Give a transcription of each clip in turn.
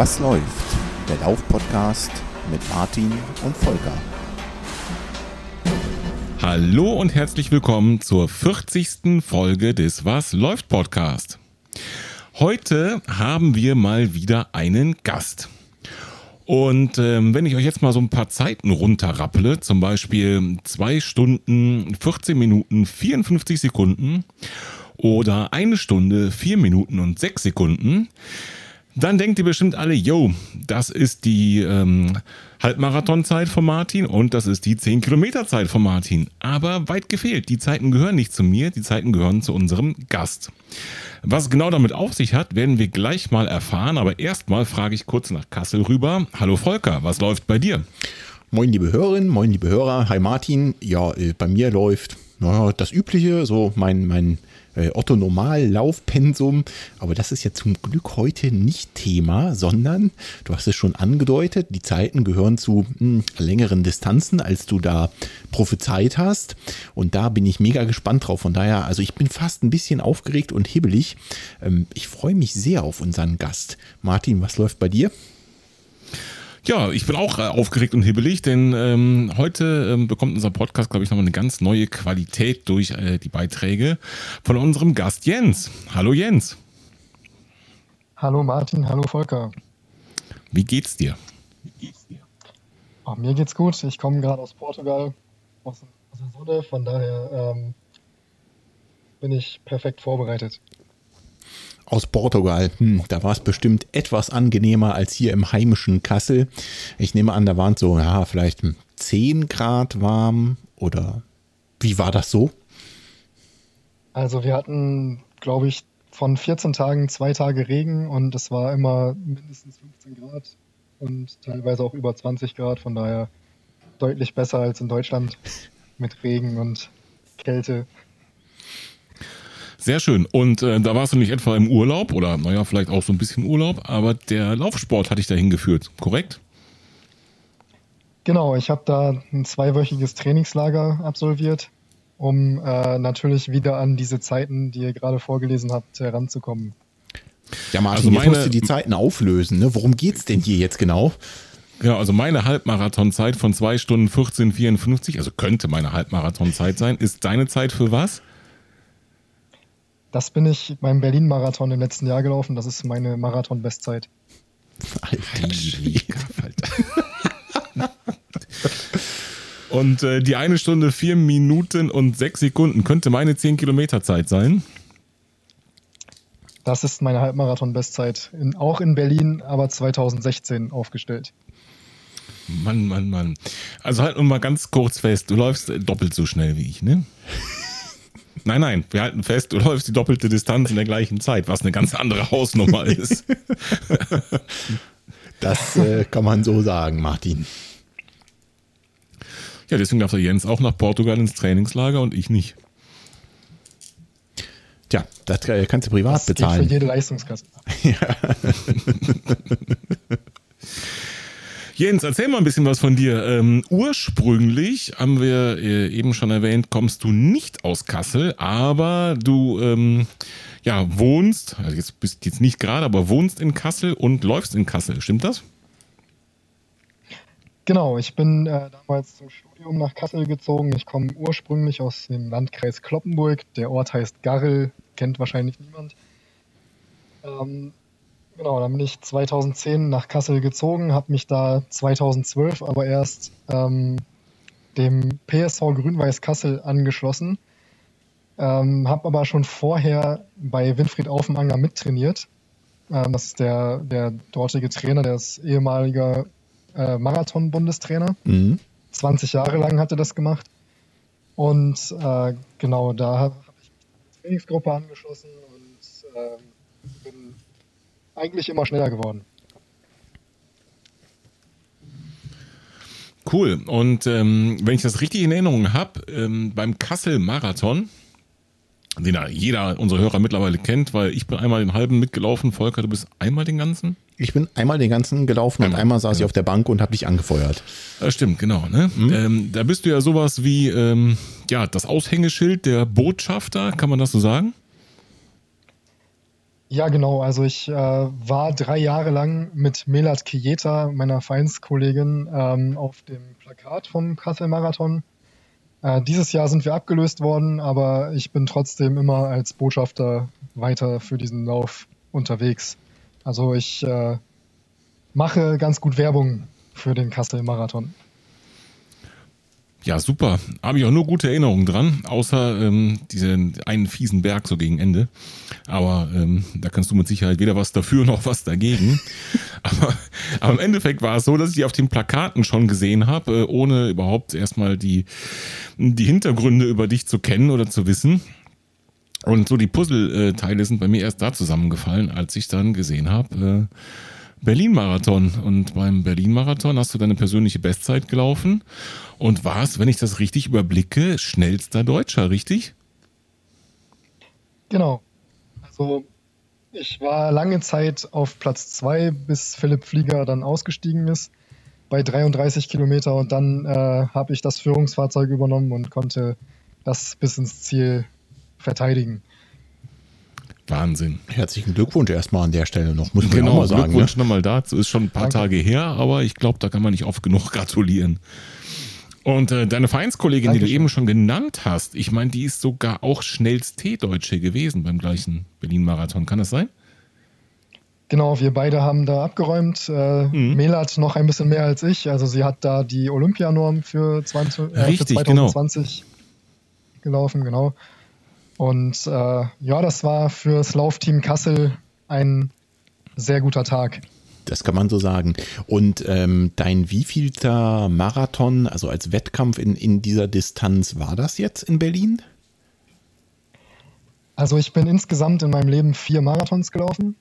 Was läuft? Der Lauf-Podcast mit Martin und Volker. Hallo und herzlich willkommen zur 40. Folge des Was läuft Podcast. Heute haben wir mal wieder einen Gast. Und ähm, wenn ich euch jetzt mal so ein paar Zeiten runterrapple, zum Beispiel 2 Stunden, 14 Minuten, 54 Sekunden oder eine Stunde, 4 Minuten und 6 Sekunden, dann denkt ihr bestimmt alle, yo, das ist die ähm, Halbmarathonzeit von Martin und das ist die 10 Kilometer Zeit von Martin. Aber weit gefehlt, die Zeiten gehören nicht zu mir, die Zeiten gehören zu unserem Gast. Was genau damit auf sich hat, werden wir gleich mal erfahren, aber erstmal frage ich kurz nach Kassel rüber. Hallo Volker, was läuft bei dir? Moin liebe Hörerinnen, moin liebe Hörer, hi Martin. Ja, äh, bei mir läuft naja, das Übliche, so mein, mein äh, Otto Normal Laufpensum. Aber das ist ja zum Glück heute nicht Thema, sondern du hast es schon angedeutet, die Zeiten gehören zu mh, hm, längeren Distanzen, als du da prophezeit hast. Und da bin ich mega gespannt drauf. Von daher, also ich bin fast ein bisschen aufgeregt und hibbelig. Ähm, ich freue mich sehr auf unseren Gast. Martin, was läuft bei dir? Ja, ich bin auch äh, aufgeregt und hibbelig, denn ähm, heute ähm, bekommt unser Podcast, glaube ich, nochmal eine ganz neue Qualität durch äh, die Beiträge von unserem Gast Jens. Hallo Jens. Hallo Martin, hallo Volker. Wie geht's dir? Wie geht's dir? Oh, mir geht's gut. Ich komme gerade aus Portugal, aus, aus, der Sonne, von daher ähm, bin ich perfekt vorbereitet aus Portugal. Hm, da war es bestimmt etwas angenehmer als hier im heimischen Kassel. Ich nehme an, da waren es so, ja, vielleicht 10 Grad warm oder wie war das so? Also wir hatten, glaube ich, von 14 Tagen zwei Tage Regen und es war immer mindestens 15 Grad und teilweise auch über 20 Grad. Von daher deutlich besser als in Deutschland mit Regen und Kälte. Sehr schön. Und äh, da warst du nicht etwa im Urlaub oder naja, vielleicht auch so ein bisschen Urlaub, aber der Laufsport hat dich dahin geführt, korrekt? Genau, ich habe da ein zweiwöchiges Trainingslager absolviert, um äh, natürlich wieder an diese Zeiten, die ihr gerade vorgelesen habt, heranzukommen. Ja, Martin, also meine, jetzt musst du die Zeiten auflösen. Ne? Worum geht's denn hier jetzt genau? Genau, also meine Halbmarathonzeit von 2 Stunden 14,54, also könnte meine Halbmarathonzeit sein. Ist deine Zeit für was? Das bin ich beim Berlin-Marathon im letzten Jahr gelaufen. Das ist meine Marathon-Bestzeit. Alter Schwieger, Alter. und äh, die eine Stunde, vier Minuten und sechs Sekunden könnte meine zehn Kilometer Zeit sein. Das ist meine Halbmarathon-Bestzeit. auch in Berlin, aber 2016 aufgestellt. Mann, Mann, Mann. Also halt nur mal ganz kurz fest, du läufst doppelt so schnell wie ich, ne? Nein, nein, wir halten fest, du läufst die doppelte Distanz in der gleichen Zeit, was eine ganz andere Hausnummer ist. Das äh, kann man so sagen, Martin. Ja, deswegen darf der Jens auch nach Portugal ins Trainingslager und ich nicht. Tja, das äh, kannst du privat das bezahlen. für jede Leistungskasse. ja. Jens, erzähl mal ein bisschen was von dir. Ähm, ursprünglich haben wir äh, eben schon erwähnt, kommst du nicht aus Kassel, aber du ähm, ja, wohnst, also jetzt bist jetzt nicht gerade, aber wohnst in Kassel und läufst in Kassel. Stimmt das? Genau, ich bin äh, damals zum Studium nach Kassel gezogen. Ich komme ursprünglich aus dem Landkreis Kloppenburg. Der Ort heißt Garrel, kennt wahrscheinlich niemand. Ähm, Genau, dann bin ich 2010 nach Kassel gezogen, habe mich da 2012 aber erst ähm, dem PSV Grün-Weiß Kassel angeschlossen. Ähm, habe aber schon vorher bei Winfried Aufenanger mittrainiert. Ähm, das ist der, der dortige Trainer, der ist ehemaliger äh, Marathon-Bundestrainer. Mhm. 20 Jahre lang hat er das gemacht. Und äh, genau, da habe ich mich die Trainingsgruppe angeschlossen und äh, bin eigentlich immer schneller geworden. Cool. Und ähm, wenn ich das richtig in Erinnerung habe, ähm, beim Kassel-Marathon, den jeder unserer Hörer mittlerweile kennt, weil ich bin einmal den halben mitgelaufen. Volker, du bist einmal den ganzen? Ich bin einmal den ganzen gelaufen einmal, und einmal saß genau. ich auf der Bank und habe dich angefeuert. Das stimmt, genau. Ne? Mhm. Ähm, da bist du ja sowas wie ähm, ja, das Aushängeschild der Botschafter, kann man das so sagen? Ja, genau. Also ich äh, war drei Jahre lang mit Melat Kieta, meiner Vereinskollegin, ähm, auf dem Plakat vom Kassel-Marathon. Äh, dieses Jahr sind wir abgelöst worden, aber ich bin trotzdem immer als Botschafter weiter für diesen Lauf unterwegs. Also ich äh, mache ganz gut Werbung für den Kassel-Marathon. Ja, super. Habe ich auch nur gute Erinnerungen dran, außer ähm, diesen einen fiesen Berg so gegen Ende. Aber ähm, da kannst du mit Sicherheit weder was dafür noch was dagegen. aber, aber im Endeffekt war es so, dass ich die auf den Plakaten schon gesehen habe, äh, ohne überhaupt erstmal die, die Hintergründe über dich zu kennen oder zu wissen. Und so die Puzzleteile sind bei mir erst da zusammengefallen, als ich dann gesehen habe, äh, Berlin-Marathon. Und beim Berlin-Marathon hast du deine persönliche Bestzeit gelaufen und warst, wenn ich das richtig überblicke, schnellster Deutscher, richtig? Genau. Also ich war lange Zeit auf Platz 2, bis Philipp Flieger dann ausgestiegen ist bei 33 Kilometer und dann äh, habe ich das Führungsfahrzeug übernommen und konnte das bis ins Ziel verteidigen. Wahnsinn. Herzlichen Glückwunsch erstmal an der Stelle noch, muss man genau, auch mal sagen. Glückwunsch Ne? nochmal dazu. Ist schon ein paar Danke. Tage her, aber ich glaube, da kann man nicht oft genug gratulieren. Und äh, deine Vereinskollegin, die du Dankeschön. eben schon genannt hast, ich meine, die ist sogar auch Schnellst-T-Deutsche gewesen beim gleichen Berlin-Marathon. Kann das sein? Genau, wir beide haben da abgeräumt. Äh, Mhm. Melat noch ein bisschen mehr als ich. Also sie hat da die Olympianorm für, 20, äh, Richtig, für genau. 2020 gelaufen, genau. Und äh, ja, das war fürs Laufteam Kassel ein sehr guter Tag. Das kann man so sagen. Und ähm, dein wievielter Marathon, also als Wettkampf in, in dieser Distanz, war das jetzt in Berlin? Also ich bin insgesamt in meinem Leben vier Marathons gelaufen.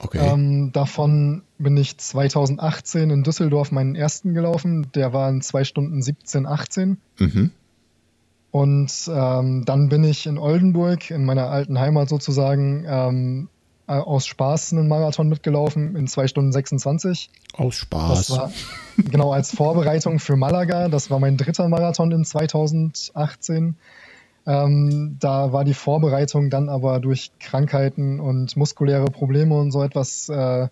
Okay. Ähm, davon bin ich 2018 in Düsseldorf meinen ersten gelaufen. Der war in 2 Stunden 17, 18. mhm. Und ähm, dann bin ich in Oldenburg, in meiner alten Heimat sozusagen, ähm, äh, aus Spaß einen Marathon mitgelaufen in 2 Stunden 26. Aus Spaß. War genau als Vorbereitung für Malaga. Das war mein dritter Marathon in 2018. Ähm, da war die Vorbereitung dann aber durch Krankheiten und muskuläre Probleme und so etwas äh,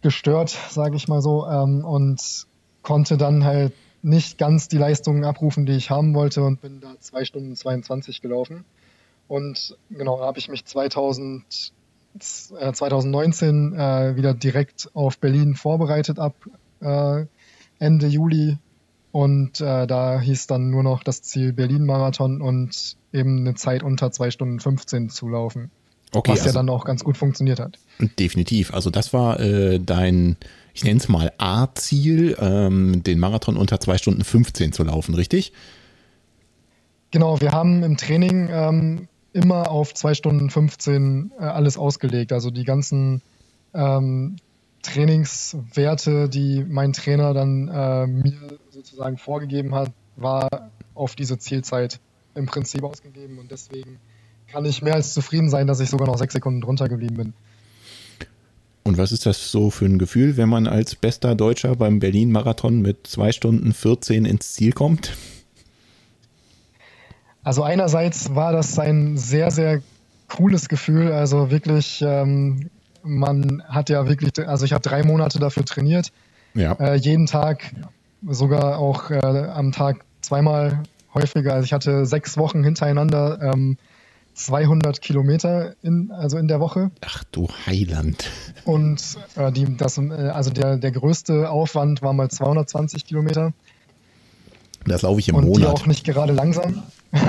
gestört, sage ich mal so, ähm, und konnte dann halt nicht ganz die Leistungen abrufen, die ich haben wollte und bin da 2 Stunden 22 gelaufen. Und genau, da habe ich mich 2000, äh, 2019 äh, wieder direkt auf Berlin vorbereitet ab äh, Ende Juli. Und äh, da hieß dann nur noch das Ziel Berlin-Marathon und eben eine Zeit unter 2 Stunden 15 zu laufen. okay, was ja also, dann auch ganz gut funktioniert hat. definitiv. Also das war äh, dein, ich nenne es mal A-Ziel, ähm, den Marathon unter 2 Stunden 15 zu laufen, richtig? Genau, wir haben im Training ähm, immer auf 2 Stunden 15 äh, alles ausgelegt. Also die ganzen ähm, Trainingswerte, die mein Trainer dann äh, mir sozusagen vorgegeben hat, war auf diese Zielzeit im Prinzip ausgegeben. Und deswegen kann ich mehr als zufrieden sein, dass ich sogar noch sechs Sekunden drunter geblieben bin. Und was ist das so für ein Gefühl, wenn man als bester Deutscher beim Berlin-Marathon mit 2 Stunden 14 ins Ziel kommt? Also einerseits war das ein sehr, sehr cooles Gefühl. Also wirklich, ähm, man hat ja wirklich, also ich habe drei Monate dafür trainiert, Ja. äh, jeden Tag, sogar auch äh, am Tag zweimal häufiger. Also ich hatte sechs Wochen hintereinander ähm, 200 Kilometer in, also in der Woche. Ach du Heiland. Und äh, die, das, äh, also der, der größte Aufwand war mal 220 Kilometer. Das laufe ich im und die Monat. auch nicht gerade langsam.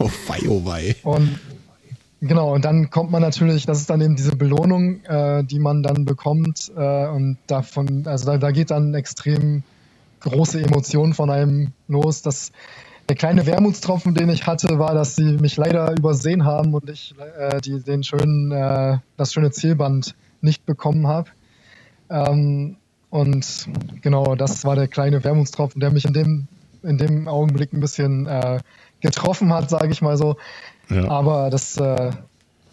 Oh wei, oh wei. Und genau, und dann kommt man natürlich, das ist dann eben diese Belohnung, äh, die man dann bekommt. Äh, und davon, also da, da geht dann extrem große Emotionen von einem los. Das, der kleine Wermutstropfen, den ich hatte, war, dass sie mich leider übersehen haben und ich äh, die, den schönen, äh, das schöne Zielband nicht bekommen habe. Ähm, und genau, das war der kleine Wermutstropfen, der mich in dem, in dem Augenblick ein bisschen äh, getroffen hat, sage ich mal so. Ja. Aber das, äh,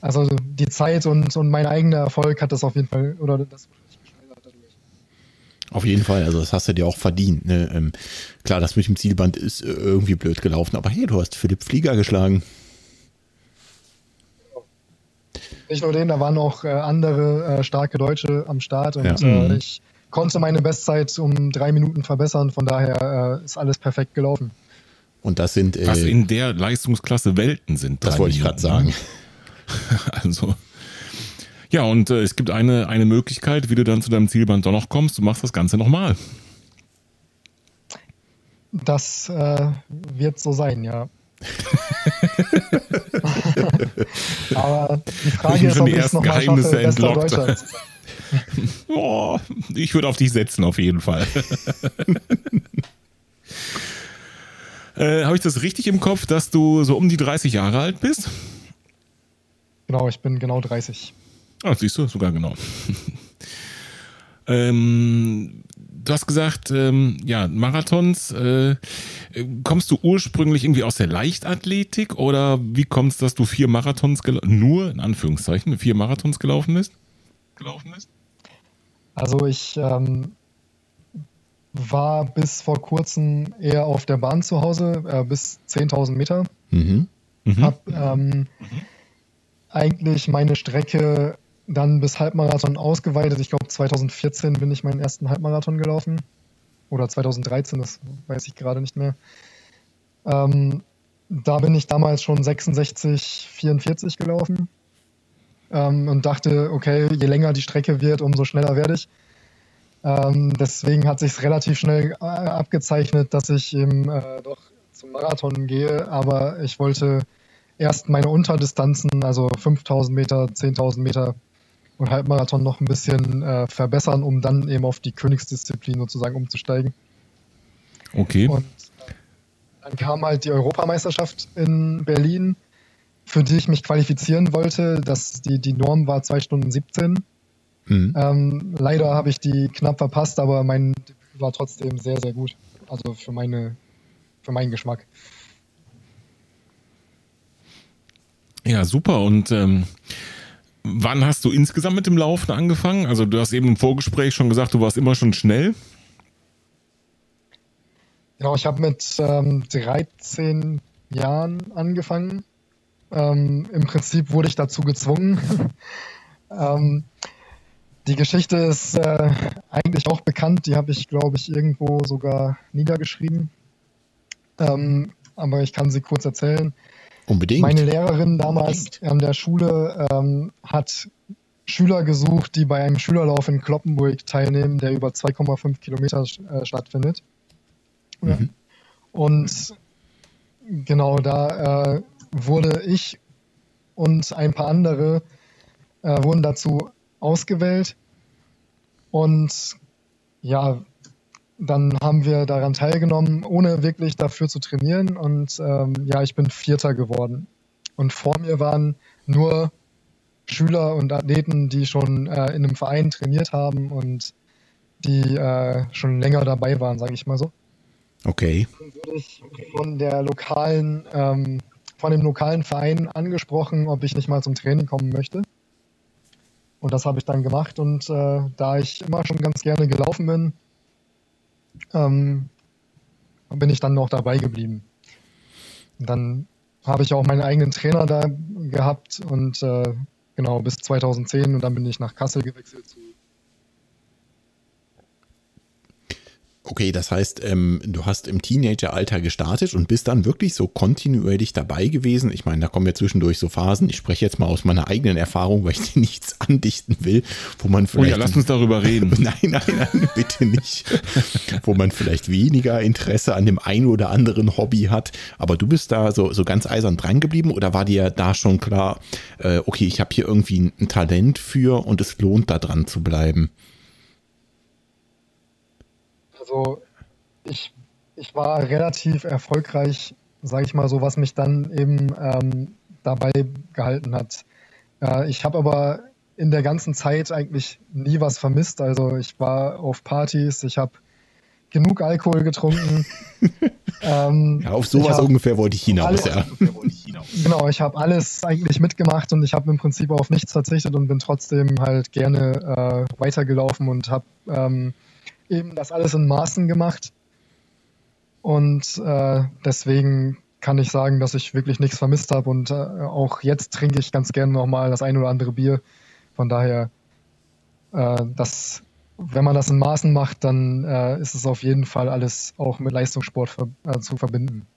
also die Zeit und, und mein eigener Erfolg hat das auf jeden Fall, oder das wurde nicht geschmälert dadurch. Auf jeden Fall, also das hast du dir auch verdient. Ne? Ähm, klar, das mit dem Zielband ist äh, irgendwie blöd gelaufen, aber hey, du hast Philipp Flieger geschlagen. nicht nur den, da waren auch äh, andere äh, starke Deutsche am Start und Ja. äh, Mhm. ich konnte meine Bestzeit um drei Minuten verbessern. Von daher äh, ist alles perfekt gelaufen. Und das sind, Was äh, in der Leistungsklasse Welten sind. das wollte ich gerade sagen. ne? Also. Ja, und äh, es gibt eine, eine Möglichkeit, wie du dann zu deinem Zielband doch noch kommst. Du machst das Ganze nochmal. Das äh, wird so sein, ja. Aber die Frage Sind ist, ob ich es nochmal schaffe, entlockt. Oh, ich würde auf dich setzen, auf jeden Fall. äh, Habe ich das richtig im Kopf, dass du so um die 30 Jahre alt bist? Genau, ich bin genau 30. Ah, siehst du, sogar genau. ähm, du hast gesagt, ähm, ja, Marathons, äh, kommst du ursprünglich irgendwie aus der Leichtathletik oder wie kommt es, dass du vier Marathons, nur in Anführungszeichen, vier Marathons gelaufen bist? Gelaufen bist? Also ich ähm, war bis vor kurzem eher auf der Bahn zu Hause, äh, bis 10.000 Meter. Mhm. Mhm. Hab ähm, eigentlich meine Strecke dann bis Halbmarathon ausgeweitet. Ich glaube 2014 bin ich meinen ersten Halbmarathon gelaufen. Oder 2013, das weiß ich gerade nicht mehr. Ähm, da bin ich damals schon 66, 44 gelaufen. Ähm, und dachte, okay, je länger die Strecke wird, umso schneller werde ich. Ähm, deswegen hat sich relativ schnell äh, abgezeichnet, dass ich eben äh, doch zum Marathon gehe. Aber ich wollte erst meine Unterdistanzen, also 5000 Meter, 10.000 Meter und Halbmarathon noch ein bisschen äh, verbessern, um dann eben auf die Königsdisziplin sozusagen umzusteigen. Okay. Und äh, dann kam halt die Europameisterschaft in Berlin, für die ich mich qualifizieren wollte. Das, die, die Norm war 2 Stunden 17. Mhm. Ähm, leider habe ich die knapp verpasst, aber mein Debüt war trotzdem sehr, sehr gut. Also für, meine, für meinen Geschmack. Ja, super. Und ähm, wann hast du insgesamt mit dem Laufen angefangen? Also du hast eben im Vorgespräch schon gesagt, du warst immer schon schnell. Genau, ich habe mit ähm, 13 Jahren angefangen. Ähm, Im Prinzip wurde ich dazu gezwungen. ähm, die Geschichte ist äh, eigentlich auch bekannt. Die habe ich, glaube ich, irgendwo sogar niedergeschrieben. Ähm, aber ich kann sie kurz erzählen. Unbedingt. Meine Lehrerin damals an der Schule ähm, hat Schüler gesucht, die bei einem Schülerlauf in Kloppenburg teilnehmen, der über 2,5 Kilometer äh, stattfindet. Ja. Mhm. Und genau da äh, wurde ich und ein paar andere äh, wurden dazu ausgewählt. Und ja, dann haben wir daran teilgenommen, ohne wirklich dafür zu trainieren. Und ähm, ja, ich bin Vierter geworden. Und vor mir waren nur Schüler und Athleten, die schon äh, in einem Verein trainiert haben und die äh, schon länger dabei waren, sage ich mal so. Okay. Dann wurde ich von der lokalen, ähm, von dem lokalen Verein angesprochen, ob ich nicht mal zum Training kommen möchte. Und das habe ich dann gemacht. Und äh, da ich immer schon ganz gerne gelaufen bin, ähm, bin ich dann noch dabei geblieben. Und dann habe ich auch meinen eigenen Trainer da gehabt und äh, genau bis 2010 und dann bin ich nach Kassel gewechselt zu Okay, das heißt, ähm, du hast im Teenageralter gestartet und bist dann wirklich so kontinuierlich dabei gewesen. Ich meine, da kommen ja zwischendurch so Phasen. Ich spreche jetzt mal aus meiner eigenen Erfahrung, weil ich dir nichts andichten will, wo man Oh vielleicht. ja, lass uns darüber reden. Nein, nein, nein, bitte nicht. Wo man vielleicht weniger Interesse an dem einen oder anderen Hobby hat. Aber du bist da so, so ganz eisern dran geblieben oder war dir da schon klar, äh, okay, ich habe hier irgendwie ein Talent für und es lohnt da dran zu bleiben? Also ich, ich war relativ erfolgreich, sage ich mal so, was mich dann eben ähm, dabei gehalten hat. Äh, ich habe aber in der ganzen Zeit eigentlich nie was vermisst. Also ich war auf Partys, ich habe genug Alkohol getrunken. ähm, Ja, auf sowas ungefähr wollte ich hinaus, alle- ja. Genau, ich habe alles eigentlich mitgemacht und ich habe im Prinzip auf nichts verzichtet und bin trotzdem halt gerne äh, weitergelaufen und habe ähm, eben das alles in Maßen gemacht. Und äh, deswegen kann ich sagen, dass ich wirklich nichts vermisst habe und äh, auch jetzt trinke ich ganz gerne nochmal das ein oder andere Bier. Von daher, äh, das, wenn man das in Maßen macht, dann äh, ist es auf jeden Fall alles auch mit Leistungssport ver äh, zu verbinden.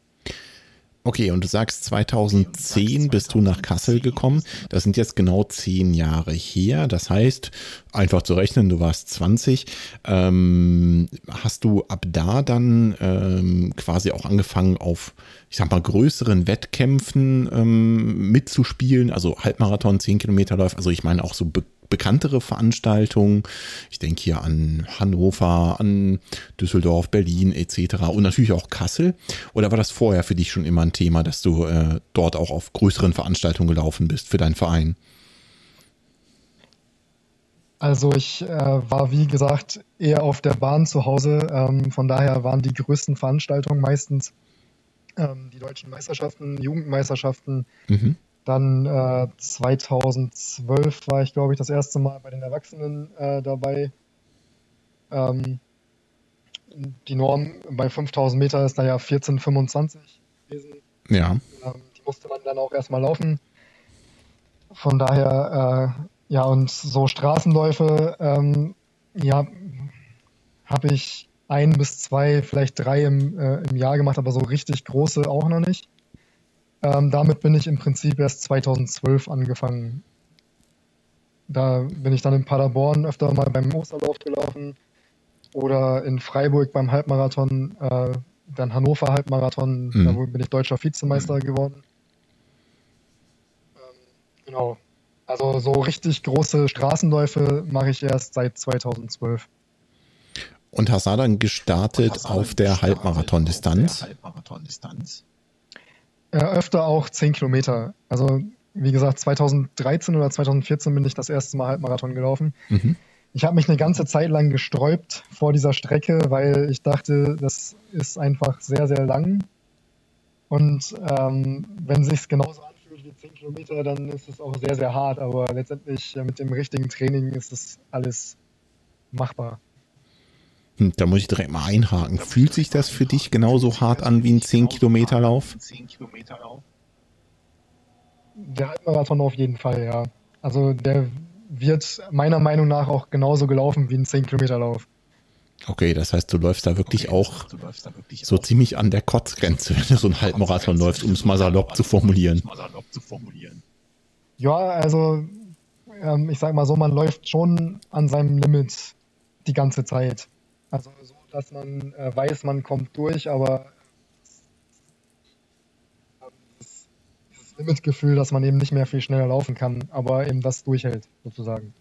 Okay, und du sagst 2010 bist du nach Kassel gekommen. Das sind jetzt genau zehn Jahre her. Das heißt, einfach zu rechnen, du warst 20. Ähm, hast du ab da dann ähm, quasi auch angefangen auf, ich sag mal, größeren Wettkämpfen ähm, mitzuspielen? Also Halbmarathon, 10 Kilometerläufe. Also ich meine auch so be bekanntere Veranstaltungen. Ich denke hier an Hannover, an Düsseldorf, Berlin etc. und natürlich auch Kassel. Oder war das vorher für dich schon immer ein Thema, dass du äh, dort auch auf größeren Veranstaltungen gelaufen bist für deinen Verein? Also ich äh, war wie gesagt eher auf der Bahn zu Hause. Ähm, von daher waren die größten Veranstaltungen meistens ähm, die deutschen Meisterschaften, Jugendmeisterschaften, mhm. Dann äh, 2012 war ich, glaube ich, das erste Mal bei den Erwachsenen äh, dabei. Ähm, die Norm bei 5000 Meter ist da ja 14,25 gewesen. Ja. Ähm, die musste man dann auch erstmal laufen. Von daher, äh, ja, und so Straßenläufe, ähm, ja, habe ich ein bis zwei, vielleicht drei im, äh, im Jahr gemacht, aber so richtig große auch noch nicht. Ähm, damit bin ich im Prinzip erst 2012 angefangen. Da bin ich dann in Paderborn öfter mal beim Osterlauf gelaufen oder in Freiburg beim Halbmarathon, äh, dann Hannover Halbmarathon, mhm. da bin ich deutscher Vizemeister geworden. Ähm, genau. Also so richtig große Straßenläufe mache ich erst seit 2012. Und hast du dann gestartet auf der Halbmarathon-Distanz? Äh, öfter auch 10 Kilometer. Also, wie gesagt, 2013 oder 2014 bin ich das erste Mal Halbmarathon gelaufen. Mhm. Ich habe mich eine ganze Zeit lang gesträubt vor dieser Strecke, weil ich dachte, das ist einfach sehr, sehr lang. Und ähm, wenn sich genauso anfühlt wie 10 Kilometer, dann ist es auch sehr, sehr hart. Aber letztendlich mit dem richtigen Training ist es alles machbar. Hm, da muss ich direkt mal einhaken. Fühlt sich das für dich genauso hart an wie ein 10-Kilometer-Lauf? Der Halbmarathon auf jeden Fall, ja. Also der wird meiner Meinung nach auch genauso gelaufen wie ein 10-Kilometer-Lauf. Okay, das heißt, du läufst da wirklich okay, auch da wirklich so auch ziemlich an der Kotzgrenze, wenn du so einen Halbmarathon läufst, um es mal salopp zu formulieren. Ja, also ähm, ich sag mal so, man läuft schon an seinem Limit die ganze Zeit. Dass man äh, weiß, man kommt durch, aber das, dieses Limitgefühl, dass man eben nicht mehr viel schneller laufen kann, aber eben das durchhält, sozusagen.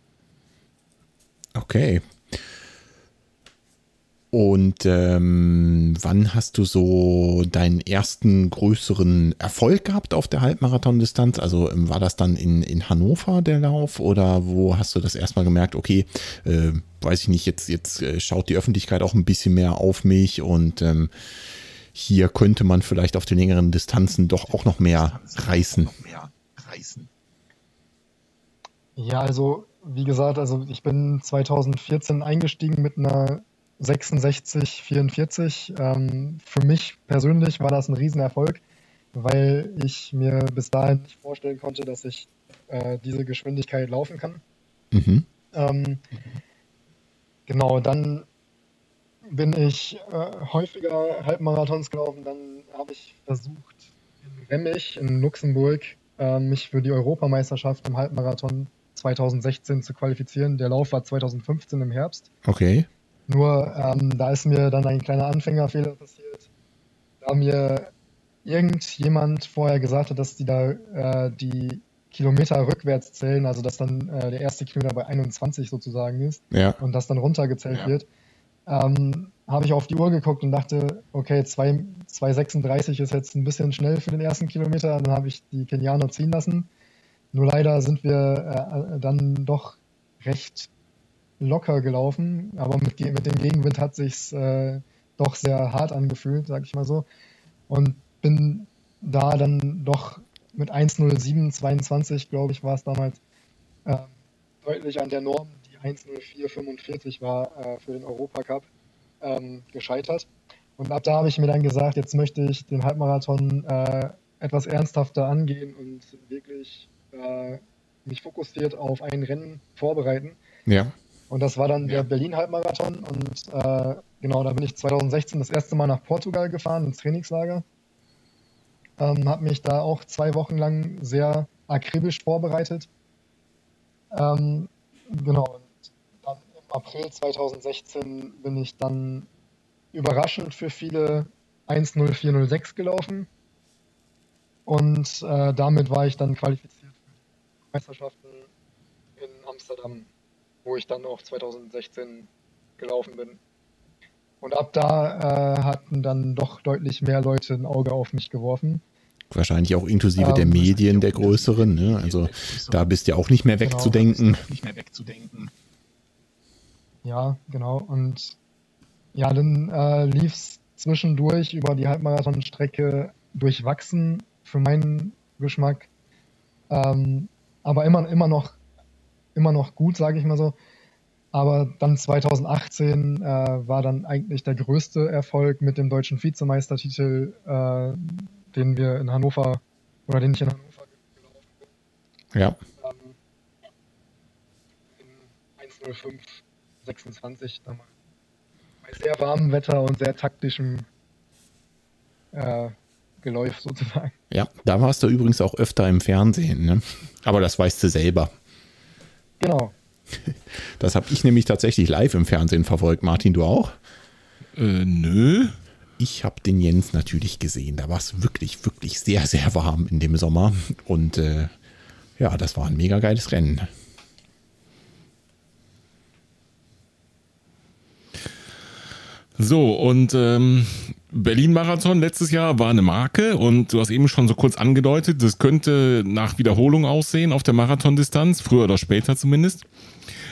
Okay. Und ähm, wann hast du so deinen ersten größeren Erfolg gehabt auf der Halbmarathon-Distanz? Also ähm, war das dann in, in Hannover der Lauf oder wo hast du das erstmal gemerkt, okay, äh, weiß ich nicht, jetzt, jetzt äh, schaut die Öffentlichkeit auch ein bisschen mehr auf mich und ähm, hier könnte man vielleicht auf den längeren Distanzen doch auch noch mehr reißen. Ja, also wie gesagt, also ich bin 2014 eingestiegen mit einer 66, 44. Ähm, für mich persönlich war das ein Riesenerfolg, weil ich mir bis dahin nicht vorstellen konnte, dass ich äh, diese Geschwindigkeit laufen kann. Mhm. Ähm, genau, dann bin ich äh, häufiger Halbmarathons gelaufen. Dann habe ich versucht, in Remmich in Luxemburg äh, mich für die Europameisterschaft im Halbmarathon 2016 zu qualifizieren. Der Lauf war 2015 im Herbst. Okay. Nur ähm, da ist mir dann ein kleiner Anfängerfehler passiert, da mir irgendjemand vorher gesagt hat, dass die da äh, die Kilometer rückwärts zählen, also dass dann äh, der erste Kilometer bei 21 sozusagen ist ja. und das dann runtergezählt ja. wird, ähm, habe ich auf die Uhr geguckt und dachte, okay, 2,36 ist jetzt ein bisschen schnell für den ersten Kilometer. Dann habe ich die Kenianer ziehen lassen. Nur leider sind wir äh, dann doch recht locker gelaufen, aber mit, mit dem Gegenwind hat sich äh, doch sehr hart angefühlt, sag ich mal so. Und bin da dann doch mit 1.07.22, glaube ich, war es damals, äh, deutlich an der Norm, die 1.04.45 war äh, für den Europacup, ähm, gescheitert. Und ab da habe ich mir dann gesagt, jetzt möchte ich den Halbmarathon äh, etwas ernsthafter angehen und wirklich äh, mich fokussiert auf ein Rennen vorbereiten. Ja. Und das war dann der Berlin-Halbmarathon. Und äh, genau, da bin ich 2016 das erste Mal nach Portugal gefahren, ins Trainingslager. Ähm, habe mich da auch zwei Wochen lang sehr akribisch vorbereitet. Ähm, genau, und dann im April 2016 bin ich dann überraschend für viele 1.0406 gelaufen. Und äh, damit war ich dann qualifiziert für die Meisterschaften in Amsterdam, wo ich dann auch 2016 gelaufen bin. Und ab da äh, hatten dann doch deutlich mehr Leute ein Auge auf mich geworfen. Wahrscheinlich auch inklusive ähm, der Medien der größeren. Ne? Also da bist du ja auch nicht mehr genau. wegzudenken. Genau, nicht mehr wegzudenken. Ja, genau. Und ja, dann äh, lief es zwischendurch über die Halbmarathonstrecke durchwachsen für meinen Geschmack. Ähm, aber immer, immer, noch, immer noch gut, sage ich mal so. Aber dann 2018 äh, war dann eigentlich der größte Erfolg mit dem deutschen Vizemeistertitel, äh, den wir in Hannover oder den ich in Hannover gelaufen bin. Ja. Ähm, in 1.05.26 damals. Bei sehr warmem Wetter und sehr taktischem äh, Geläuf sozusagen. Ja, da warst du übrigens auch öfter im Fernsehen, ne? Aber das weißt du selber. Genau. Das habe ich nämlich tatsächlich live im Fernsehen verfolgt. Martin, du auch? Äh, nö. Ich habe den Jens natürlich gesehen. Da war es wirklich, wirklich sehr, sehr warm in dem Sommer. Und äh, ja, das war ein mega geiles Rennen. So, und ähm, Berlin-Marathon letztes Jahr war eine Marke und du hast eben schon so kurz angedeutet, das könnte nach Wiederholung aussehen auf der Marathondistanz, früher oder später zumindest.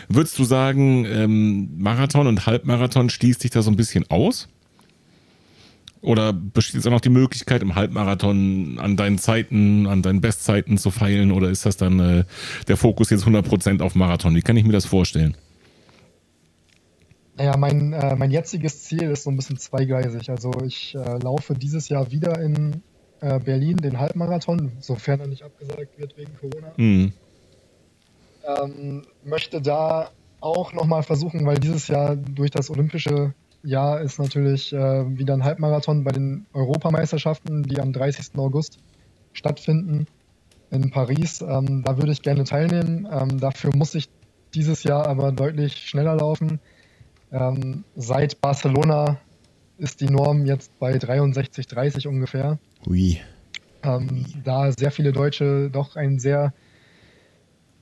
Würdest du sagen, ähm, Marathon und Halbmarathon schließt sich da so ein bisschen aus? Oder besteht jetzt auch noch die Möglichkeit, im Halbmarathon an deinen Zeiten, an deinen Bestzeiten zu feilen? Oder ist das dann äh, der Fokus jetzt 100% auf Marathon? Wie kann ich mir das vorstellen? Naja, mein, äh, mein jetziges Ziel ist so ein bisschen zweigleisig. Also ich äh, laufe dieses Jahr wieder in äh, Berlin den Halbmarathon, sofern er nicht abgesagt wird wegen Corona. Mhm. Ähm, möchte da auch nochmal versuchen, weil dieses Jahr durch das olympische Jahr ist natürlich äh, wieder ein Halbmarathon bei den Europameisterschaften, die am 30. August stattfinden in Paris. Ähm, da würde ich gerne teilnehmen. Ähm, dafür muss ich dieses Jahr aber deutlich schneller laufen. Ähm, seit Barcelona ist die Norm jetzt bei 63,30 ungefähr. Ui. Ähm, da sehr viele Deutsche doch einen sehr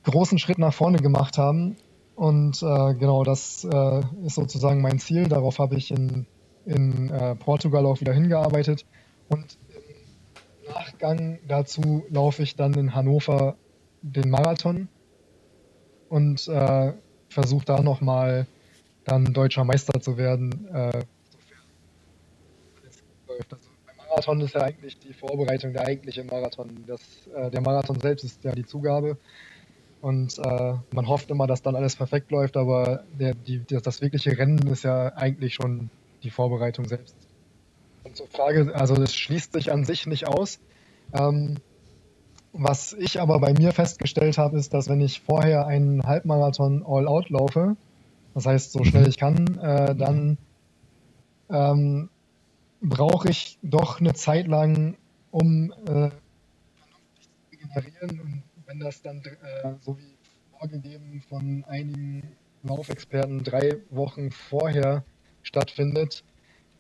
großen Schritt nach vorne gemacht haben. Und äh, genau, das äh, ist sozusagen mein Ziel. Darauf habe ich in, in äh, Portugal auch wieder hingearbeitet. Und im Nachgang dazu laufe ich dann in Hannover den Marathon und äh, versuche da nochmal dann deutscher Meister zu werden. Äh, also beim Marathon ist ja eigentlich die Vorbereitung der eigentliche Marathon. Das, äh, der Marathon selbst ist ja die Zugabe. Und äh, man hofft immer, dass dann alles perfekt läuft, aber der, die, das wirkliche Rennen ist ja eigentlich schon die Vorbereitung selbst. Und zur Frage, also das schließt sich an sich nicht aus. Ähm, was ich aber bei mir festgestellt habe, ist, dass wenn ich vorher einen Halbmarathon All-Out laufe, das heißt so schnell ich kann, äh, dann ähm, brauche ich doch eine Zeit lang, um äh, vernünftig zu regenerieren und wenn das dann äh, so wie vorgegeben von einigen Laufexperten drei Wochen vorher stattfindet,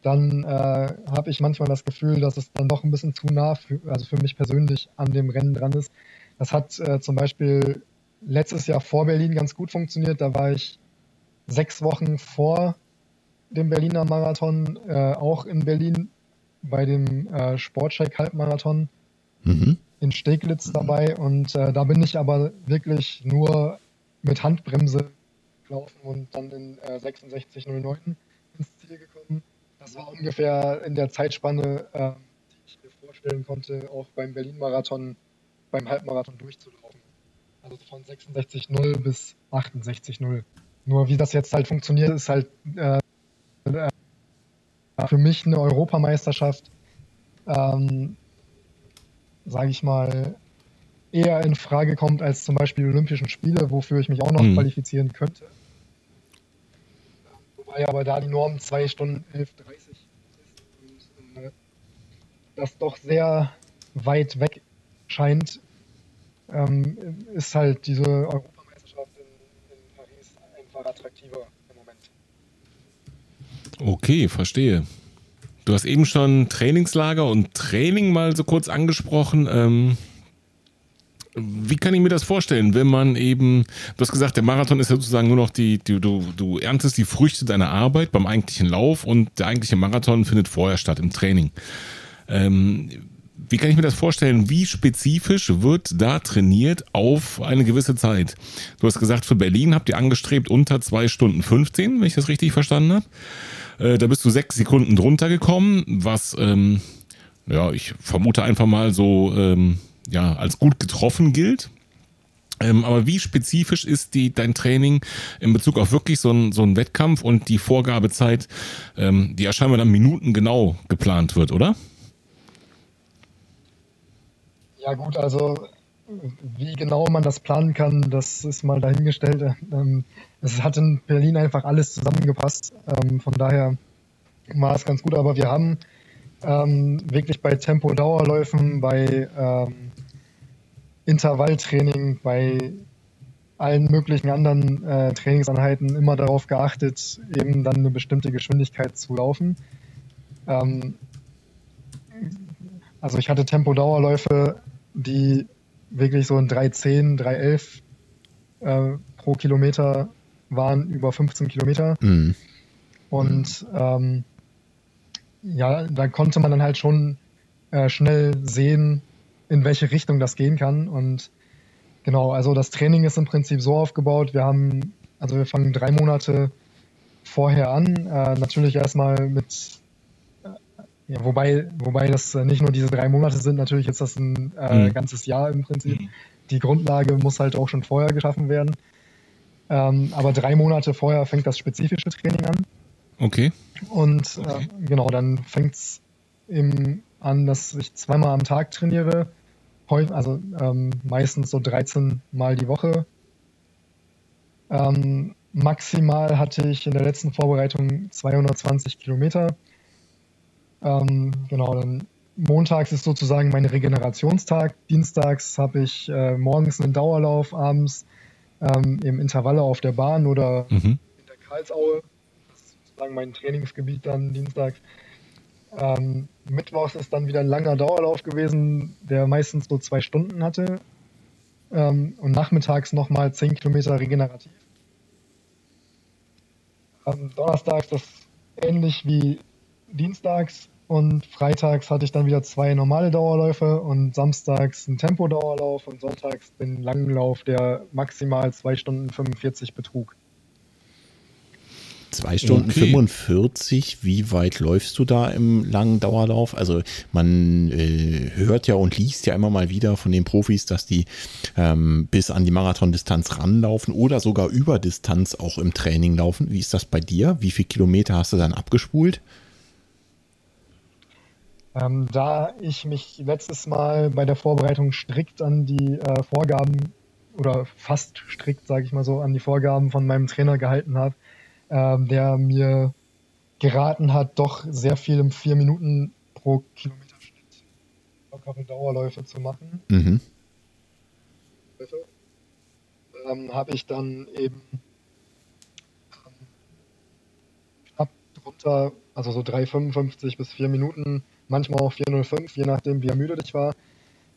dann äh, habe ich manchmal das Gefühl, dass es dann doch ein bisschen zu nah, für, also für mich persönlich, an dem Rennen dran ist. Das hat äh, zum Beispiel letztes Jahr vor Berlin ganz gut funktioniert. Da war ich sechs Wochen vor dem Berliner Marathon äh, auch in Berlin bei dem äh, Sportcheck Halbmarathon. Mhm in Steglitz dabei und äh, da bin ich aber wirklich nur mit Handbremse gelaufen und dann in äh, 66,09 ins Ziel gekommen. Das war ungefähr in der Zeitspanne, äh, die ich mir vorstellen konnte, auch beim Berlin-Marathon, beim Halbmarathon durchzulaufen. Also von 66,0 bis 68,0. Nur wie das jetzt halt funktioniert, ist halt äh, für mich eine Europameisterschaft, ähm, sage ich mal, eher in Frage kommt als zum Beispiel Olympischen Spiele, wofür ich mich auch noch mhm. qualifizieren könnte. Wobei aber da die Norm 2 Stunden 11.30 ist und äh, das doch sehr weit weg scheint, ähm, ist halt diese Europameisterschaft in, in Paris einfach attraktiver im Moment. Okay, verstehe. Du hast eben schon Trainingslager und Training mal so kurz angesprochen. Ähm, wie kann ich mir das vorstellen, wenn man eben, du hast gesagt, der Marathon ist ja sozusagen nur noch die, die du, du erntest die Früchte deiner Arbeit beim eigentlichen Lauf und der eigentliche Marathon findet vorher statt im Training. Ähm, wie kann ich mir das vorstellen? Wie spezifisch wird da trainiert auf eine gewisse Zeit? Du hast gesagt, für Berlin habt ihr angestrebt unter zwei Stunden 15, wenn ich das richtig verstanden habe. Äh, da bist du sechs Sekunden drunter gekommen, was, ähm, ja, ich vermute einfach mal so, ähm, ja, als gut getroffen gilt. Ähm, aber wie spezifisch ist die, dein Training in Bezug auf wirklich so einen so einen Wettkampf und die Vorgabezeit, ähm, die ja scheinbar dann minutengenau geplant wird, oder? Ja gut, also wie genau man das planen kann, das ist mal dahingestellt. Ähm, es hat in Berlin einfach alles zusammengepasst. Ähm, von daher war es ganz gut, aber wir haben ähm, wirklich bei Tempo-Dauerläufen, bei ähm, Intervalltraining, bei allen möglichen anderen äh, Trainingseinheiten immer darauf geachtet, eben dann eine bestimmte Geschwindigkeit zu laufen. Ähm, also ich hatte Tempo-Dauerläufe, die wirklich so in 3,10, 3,11 äh, pro Kilometer waren, über 15 Kilometer. Mhm. Und ähm, ja, da konnte man dann halt schon äh, schnell sehen, in welche Richtung das gehen kann. Und genau, also das Training ist im Prinzip so aufgebaut. Wir haben, also wir fangen drei Monate vorher an. Äh, natürlich erstmal mit, äh, ja, wobei, wobei das nicht nur diese drei Monate sind, natürlich ist das ein äh, mhm. ganzes Jahr im Prinzip. Mhm. Die Grundlage muss halt auch schon vorher geschaffen werden. Ähm, aber drei Monate vorher fängt das spezifische Training an. Okay. Und okay. Äh, genau, dann fängt es eben an, dass ich zweimal am Tag trainiere, also ähm, meistens so 13 Mal die Woche. Ähm, maximal hatte ich in der letzten Vorbereitung 220 Kilometer. Ähm, genau, dann montags ist sozusagen mein Regenerationstag. Dienstags habe ich äh, morgens einen Dauerlauf, abends ähm, im Intervalle auf der Bahn oder mhm. in der Karlsaue. Das ist sozusagen mein Trainingsgebiet dann dienstags. Ähm, Mittwochs ist dann wieder ein langer Dauerlauf gewesen, der meistens so zwei Stunden hatte. Ähm, und nachmittags nochmal zehn Kilometer regenerativ. Ähm, donnerstags das ähnlich wie dienstags und freitags hatte ich dann wieder zwei normale Dauerläufe und samstags einen Tempodauerlauf und sonntags den langen Lauf, der maximal zwei Stunden 45 betrug. 2 Stunden okay. 45, wie weit läufst du da im langen Dauerlauf? Also man äh, hört ja und liest ja immer mal wieder von den Profis, dass die ähm, bis an die Marathondistanz ranlaufen oder sogar über Distanz auch im Training laufen. Wie ist das bei dir? Wie viele Kilometer hast du dann abgespult? Ähm, da ich mich letztes Mal bei der Vorbereitung strikt an die äh, Vorgaben oder fast strikt, sage ich mal so, an die Vorgaben von meinem Trainer gehalten habe, ähm, der mir geraten hat, doch sehr viel im 4 Minuten pro Kilometer Schnitt lockere Dauerläufe zu machen. Mhm. Ähm, habe ich dann eben ähm, knapp drunter, also so 3,55 bis 4 Minuten, manchmal auch 4,05, je nachdem, wie ermüdet ich war.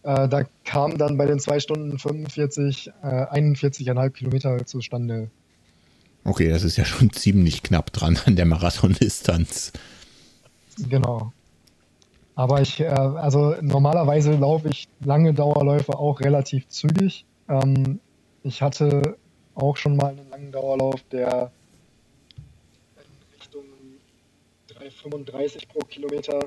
Äh, da kam dann bei den 2 Stunden 45, äh, 41,5 Kilometer zustande. Okay, das ist ja schon ziemlich knapp dran an der Marathondistanz. Genau. Aber ich, äh, also normalerweise laufe ich lange Dauerläufe auch relativ zügig. Ähm, ich hatte auch schon mal einen langen Dauerlauf, der in Richtung 3,35 pro Kilometer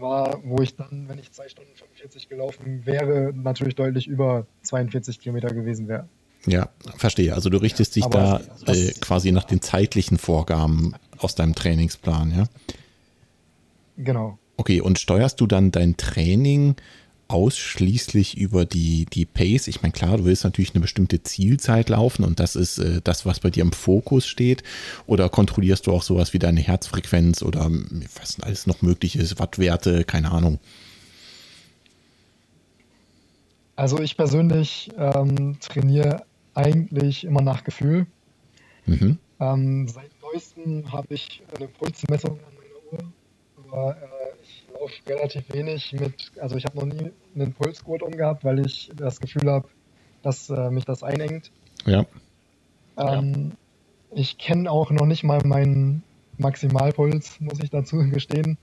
war, wo ich dann, wenn ich 2 Stunden 45 gelaufen wäre, natürlich deutlich über 42 Kilometer gewesen wäre. Ja, verstehe. Also du richtest dich Aber da äh, quasi nach den zeitlichen Vorgaben aus deinem Trainingsplan, ja? Genau. Okay, und steuerst du dann dein Training ausschließlich über die, die Pace? Ich meine, klar, du willst natürlich eine bestimmte Zielzeit laufen und das ist äh, das, was bei dir im Fokus steht. Oder kontrollierst du auch sowas wie deine Herzfrequenz oder was alles noch möglich ist, Wattwerte, keine Ahnung? Also ich persönlich ähm, trainiere eigentlich immer nach Gefühl. Mhm. Ähm, seit neuestem habe ich eine Pulsmessung an meiner Uhr, aber äh, laufe relativ wenig mit, also ich habe noch nie einen Pulsgurt umgehabt, weil ich das Gefühl habe, dass äh, mich das einengt. Ja. Ähm, ja. Ich kenne auch noch nicht mal meinen Maximalpuls, muss ich dazu gestehen.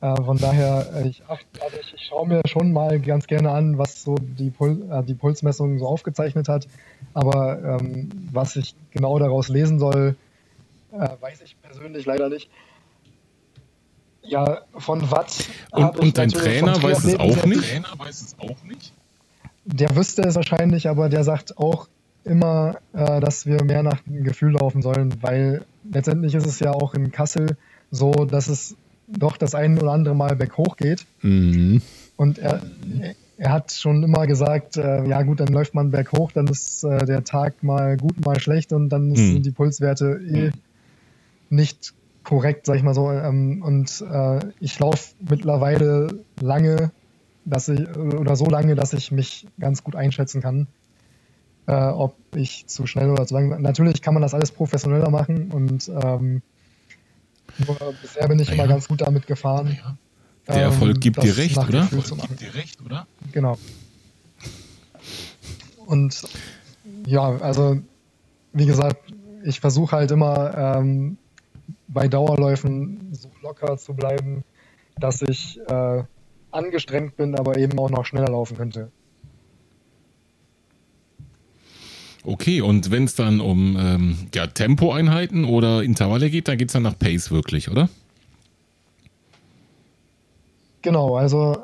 Äh, von daher, äh, ich, acht, also ich, ich schaue mir schon mal ganz gerne an, was so die, Pul äh, die Pulsmessung so aufgezeichnet hat. Aber ähm, was ich genau daraus lesen soll, äh, weiß ich persönlich leider nicht. Ja, von Watt. Und, und dein Trainer weiß es auch nicht? Trainer weiß es auch nicht? Der wüsste es wahrscheinlich, aber der sagt auch immer, äh, dass wir mehr nach dem Gefühl laufen sollen, weil letztendlich ist es ja auch in Kassel so, dass es doch das ein oder andere Mal berghoch geht. Mhm. Und er, er hat schon immer gesagt, äh, ja gut, dann läuft man berghoch, dann ist äh, der Tag mal gut, mal schlecht und dann mhm. sind die Pulswerte eh nicht korrekt, sag ich mal so. Ähm, und äh, ich laufe mittlerweile lange, dass ich, oder so lange, dass ich mich ganz gut einschätzen kann, äh, ob ich zu schnell oder zu lang. Natürlich kann man das alles professioneller machen und ähm, nur bisher bin ich ja. immer ganz gut damit gefahren. Ja. Der Erfolg ähm, gibt dir recht, oder? Gibt dir recht, oder? Genau. Und ja, also wie gesagt, ich versuche halt immer ähm, bei Dauerläufen so locker zu bleiben, dass ich äh, angestrengt bin, aber eben auch noch schneller laufen könnte. Okay, und wenn es dann um ähm, ja, Tempoeinheiten oder Intervalle geht, dann geht es dann nach Pace wirklich, oder? Genau, also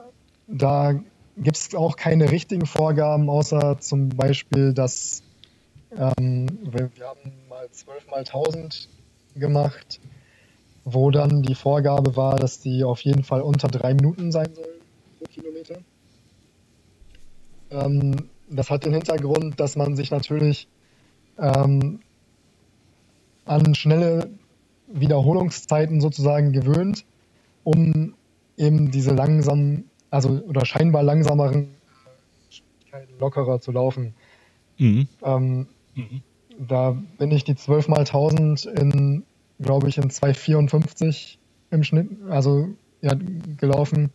da gibt es auch keine richtigen Vorgaben, außer zum Beispiel, dass ähm, wir, wir, haben mal 12 mal 1000 gemacht, wo dann die Vorgabe war, dass die auf jeden Fall unter drei Minuten sein sollen pro Kilometer. Ähm, das hat den Hintergrund, dass man sich natürlich ähm, an schnelle Wiederholungszeiten sozusagen gewöhnt, um eben diese langsamen, also oder scheinbar langsameren lockerer zu laufen. Mhm. Ähm, mhm. Da bin ich die 12 mal 1000 in, glaube ich, in 2,54 im Schnitt, also ja, gelaufen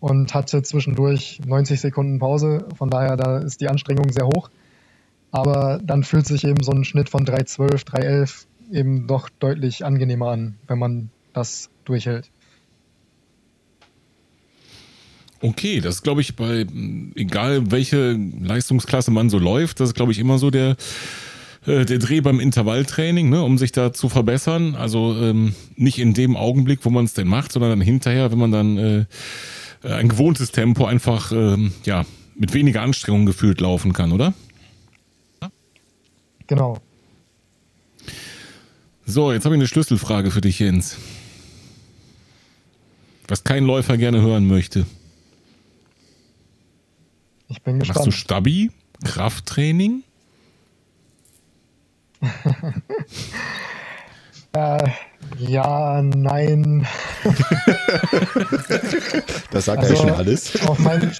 und hatte zwischendurch 90 Sekunden Pause. Von daher, da ist die Anstrengung sehr hoch. Aber dann fühlt sich eben so ein Schnitt von 3,12, 3,11 eben doch deutlich angenehmer an, wenn man das durchhält. Okay, das ist, glaube ich, bei, egal welche Leistungsklasse man so läuft, das ist, glaube ich, immer so der, äh, der Dreh beim Intervalltraining, ne, um sich da zu verbessern. Also ähm, nicht in dem Augenblick, wo man es denn macht, sondern dann hinterher, wenn man dann äh, ein gewohntes Tempo einfach ähm, ja, mit weniger Anstrengung gefühlt laufen kann, oder? Genau. So, jetzt habe ich eine Schlüsselfrage für dich, Jens. Was kein Läufer gerne hören möchte. Ich bin gespannt. Machst du Stabi? Krafttraining? äh, ja, nein. das sagt also, ja schon alles. Auf, mein,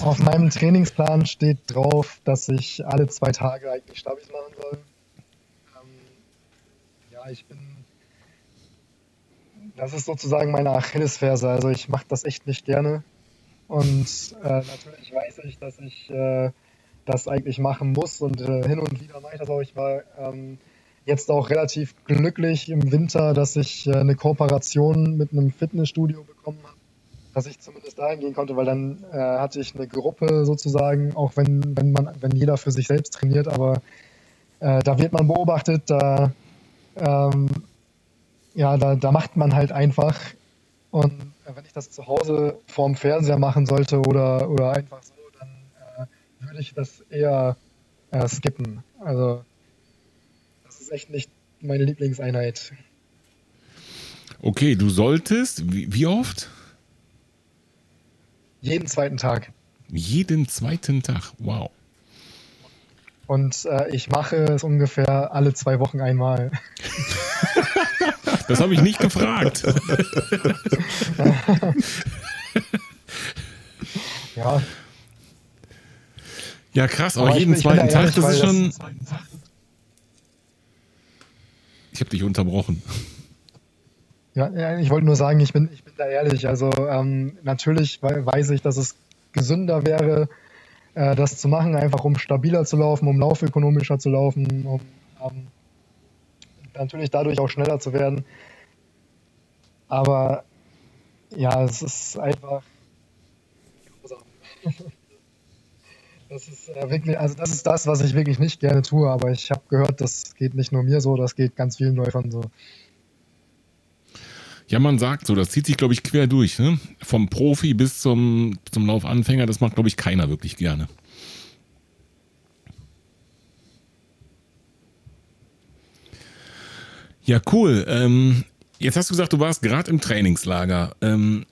auf, meinem Trainingsplan steht drauf, dass ich alle zwei Tage eigentlich Stabis machen soll. Ähm, ja, ich bin. Das ist sozusagen meine Achillesferse. Also ich mache das echt nicht gerne. Und äh, natürlich weiß ich, dass ich äh, das eigentlich machen muss und äh, hin und wieder mache ich das auch. Ich war ähm, jetzt auch relativ glücklich im Winter, dass ich äh, eine Kooperation mit einem Fitnessstudio bekommen habe, dass ich zumindest dahin gehen konnte, weil dann äh, hatte ich eine Gruppe sozusagen, auch wenn, wenn man, wenn jeder für sich selbst trainiert, aber äh, da wird man beobachtet, da, ähm, ja, da, da macht man halt einfach. Und äh, wenn ich das zu Hause vorm Fernseher machen sollte oder, oder einfach so, würde ich das eher äh, skippen. Also echt nicht meine Lieblingseinheit. Okay, du solltest, wie, wie oft? Jeden zweiten Tag. Jeden zweiten Tag, wow. Und äh, ich mache es ungefähr alle zwei Wochen einmal. Das habe ich nicht gefragt. ja. Ja, krass, aber, Aber jeden bin- zweiten Tag, das ist schon. das- Ich habe dich unterbrochen. Ja, ich wollte nur sagen, ich bin, ich bin da ehrlich. Also ähm, natürlich wei- weiß ich, dass es gesünder wäre, äh, das zu machen, einfach um stabiler zu laufen, um laufökonomischer zu laufen, um ähm, natürlich dadurch auch schneller zu werden. Aber ja, es ist einfach. Das ist äh, wirklich, also das ist das, was ich wirklich nicht gerne tue, aber ich habe gehört, das geht nicht nur mir so, das geht ganz vielen Läufern so. Ja, man sagt so, das zieht sich, glaube ich, quer durch. Ne? Vom Profi bis zum, zum Laufanfänger, das macht, glaube ich, keiner wirklich gerne. Ja, cool. Ähm, jetzt hast du gesagt, du warst gerade im Trainingslager. Ähm,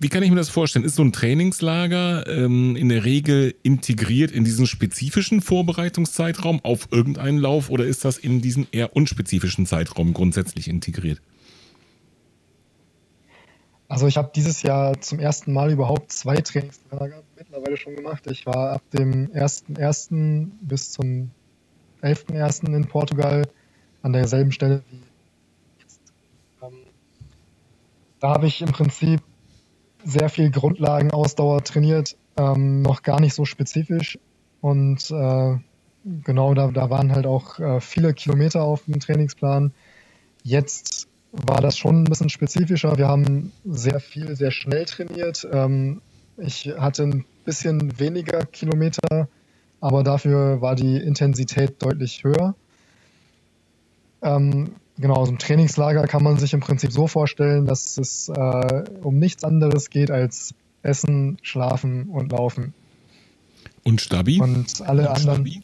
wie kann ich mir das vorstellen? Ist so ein Trainingslager ähm, in der Regel integriert in diesen spezifischen Vorbereitungszeitraum auf irgendeinen Lauf oder ist das in diesen eher unspezifischen Zeitraum grundsätzlich integriert? Also ich habe dieses Jahr zum ersten Mal überhaupt zwei Trainingslager mittlerweile schon gemacht. Ich war ab dem 1.1. bis zum 11.1. in Portugal an derselben Stelle wie jetzt. Ähm, da habe ich im Prinzip sehr viel Grundlagenausdauer trainiert, ähm, noch gar nicht so spezifisch. Und äh, genau, da, da waren halt auch äh, viele Kilometer auf dem Trainingsplan. Jetzt war das schon ein bisschen spezifischer. Wir haben sehr viel, sehr schnell trainiert. Ähm, ich hatte ein bisschen weniger Kilometer, aber dafür war die Intensität deutlich höher. Ähm, genau, aus dem Trainingslager kann man sich im Prinzip so vorstellen, dass es äh, um nichts anderes geht als Essen, Schlafen und Laufen. Und Stabi? Und alle anderen. Stabi?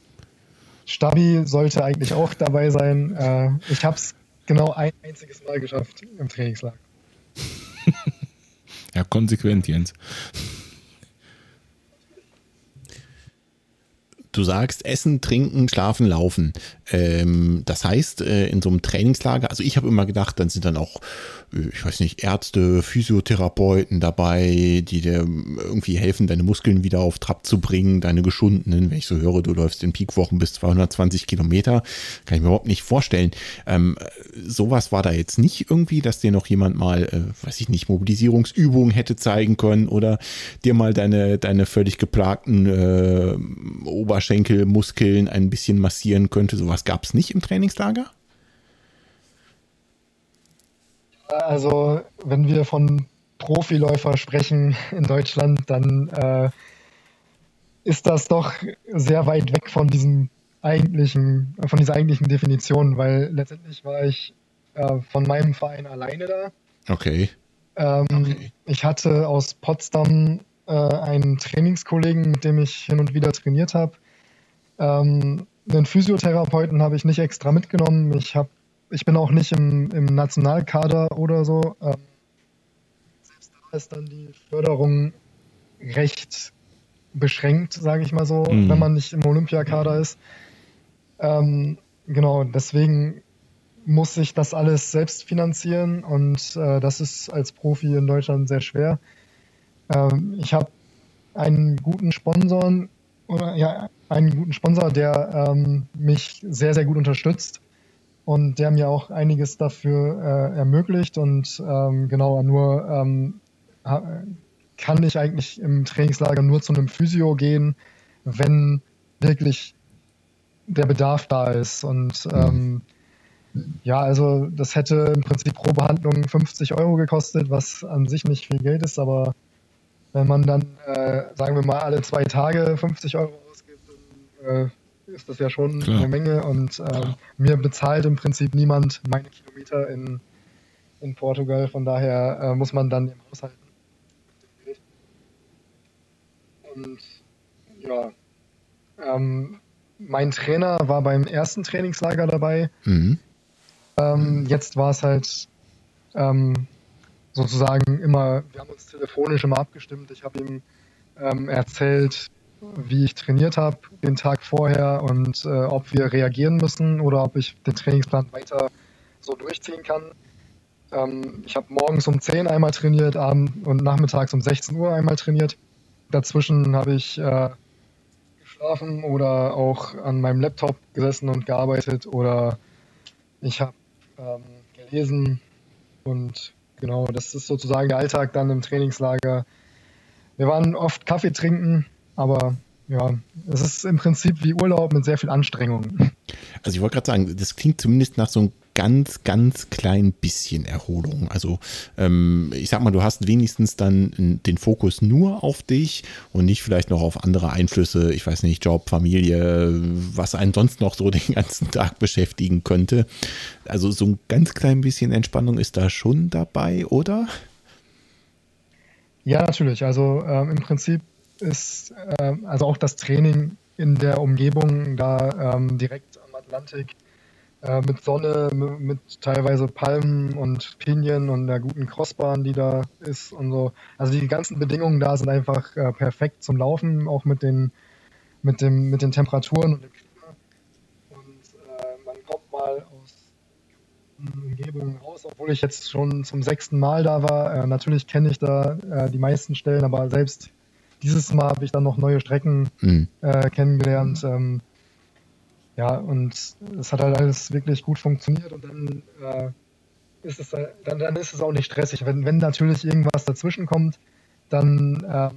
Stabi sollte eigentlich auch dabei sein. Äh, ich habe es genau ein einziges Mal geschafft im Trainingslager. Ja, konsequent, Jens. Du sagst Essen, Trinken, Schlafen, Laufen. Ähm, das heißt, äh, in so einem Trainingslager, also ich habe immer gedacht, dann sind dann auch, äh, ich weiß nicht, Ärzte, Physiotherapeuten dabei, die dir irgendwie helfen, deine Muskeln wieder auf Trab zu bringen, deine geschundenen. Wenn ich so höre, du läufst in Peakwochen bis 220 Kilometer, kann ich mir überhaupt nicht vorstellen. Ähm, sowas war da jetzt nicht irgendwie, dass dir noch jemand mal, äh, weiß ich nicht, Mobilisierungsübungen hätte zeigen können oder dir mal deine, deine völlig geplagten äh, Oberschenkelmuskeln ein bisschen massieren könnte. Sowas gab es nicht im Trainingslager? Also, wenn wir von Profiläufer sprechen in Deutschland, dann äh, ist das doch sehr weit weg von diesem eigentlichen, von dieser eigentlichen Definition, weil letztendlich war ich äh, von meinem Verein alleine da. Okay. Ähm, Okay. Ich hatte aus Potsdam äh, einen Trainingskollegen, mit dem ich hin und wieder trainiert habe. Ähm, einen Physiotherapeuten habe ich nicht extra mitgenommen. Ich, hab, ich bin auch nicht im, im Nationalkader oder so. Ähm, selbst da ist dann die Förderung recht beschränkt, sage ich mal so, Mhm. wenn man nicht im Olympiakader ist. Ähm, genau, deswegen muss ich das alles selbst finanzieren und äh, das ist als Profi in Deutschland sehr schwer. Ähm, ich habe einen guten Sponsoren oder ja, einen guten Sponsor, der ähm, mich sehr, sehr gut unterstützt und der mir auch einiges dafür äh, ermöglicht und ähm, genau nur ähm, kann ich eigentlich im Trainingslager nur zu einem Physio gehen, wenn wirklich der Bedarf da ist und ähm, ja, also das hätte im Prinzip pro Behandlung 50 Euro gekostet, was an sich nicht viel Geld ist, aber wenn man dann, äh, sagen wir mal, alle zwei Tage 50 Euro ausgibt, dann äh, ist das ja schon Klar. eine Menge und ähm, mir bezahlt im Prinzip niemand meine Kilometer in, in Portugal, von daher äh, muss man dann im Haushalten. Und ja, ähm, mein Trainer war beim ersten Trainingslager dabei. Mhm. Ähm, jetzt war es halt ähm, sozusagen immer, wir haben uns telefonisch immer abgestimmt. Ich habe ihm ähm, erzählt, wie ich trainiert habe den Tag vorher und äh, ob wir reagieren müssen oder ob ich den Trainingsplan weiter so durchziehen kann. Ähm, ich habe morgens um 10 einmal trainiert, abends und nachmittags um 16 Uhr einmal trainiert. Dazwischen habe ich äh, geschlafen oder auch an meinem Laptop gesessen und gearbeitet oder ich habe ähm, gelesen und genau, das ist sozusagen der Alltag dann im Trainingslager. Wir waren oft Kaffee trinken, aber ja, es ist im Prinzip wie Urlaub mit sehr viel Anstrengung. Also ich wollte gerade sagen, das klingt zumindest nach so einem ganz, ganz klein bisschen Erholung. Also ähm, ich sag mal, du hast wenigstens dann den Fokus nur auf dich und nicht vielleicht noch auf andere Einflüsse, ich weiß nicht, Job, Familie, was einen sonst noch so den ganzen Tag beschäftigen könnte. Also so ein ganz klein bisschen Entspannung ist da schon dabei, oder? Ja, natürlich. Also ähm, im Prinzip ist äh, also auch das Training in der Umgebung da ähm, direkt am Atlantik äh, mit Sonne, mit, teilweise Palmen und Pinien und der guten Crossbahn, die da ist und so. Also die ganzen Bedingungen da sind einfach äh, perfekt zum Laufen, auch mit den, mit dem, mit den Temperaturen und dem Klima. Und äh, man kommt mal aus Umgebungen raus, obwohl ich jetzt schon zum sechsten Mal da war. Äh, natürlich kenne ich da äh, die meisten Stellen, aber selbst dieses Mal habe ich dann noch neue Strecken mhm. äh, kennengelernt. Ähm, ja, und es hat halt alles wirklich gut funktioniert und dann, äh, ist, es, dann, dann ist es auch nicht stressig. Wenn, wenn natürlich irgendwas dazwischen kommt, dann ähm,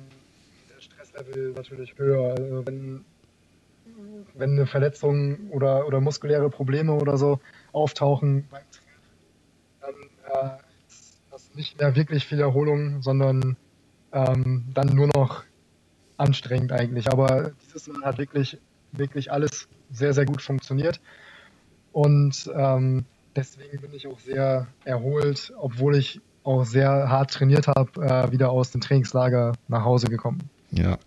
der Stresslevel natürlich höher. Also wenn, wenn eine Verletzung oder, oder muskuläre Probleme oder so auftauchen beim dann äh, ist das nicht mehr wirklich viel Erholung, sondern ähm, dann nur noch anstrengend eigentlich. Aber dieses Mal hat wirklich, wirklich alles sehr, sehr gut funktioniert. Und ähm, deswegen bin ich auch sehr erholt, obwohl ich auch sehr hart trainiert habe, äh, wieder aus dem Trainingslager nach Hause gekommen. Ja.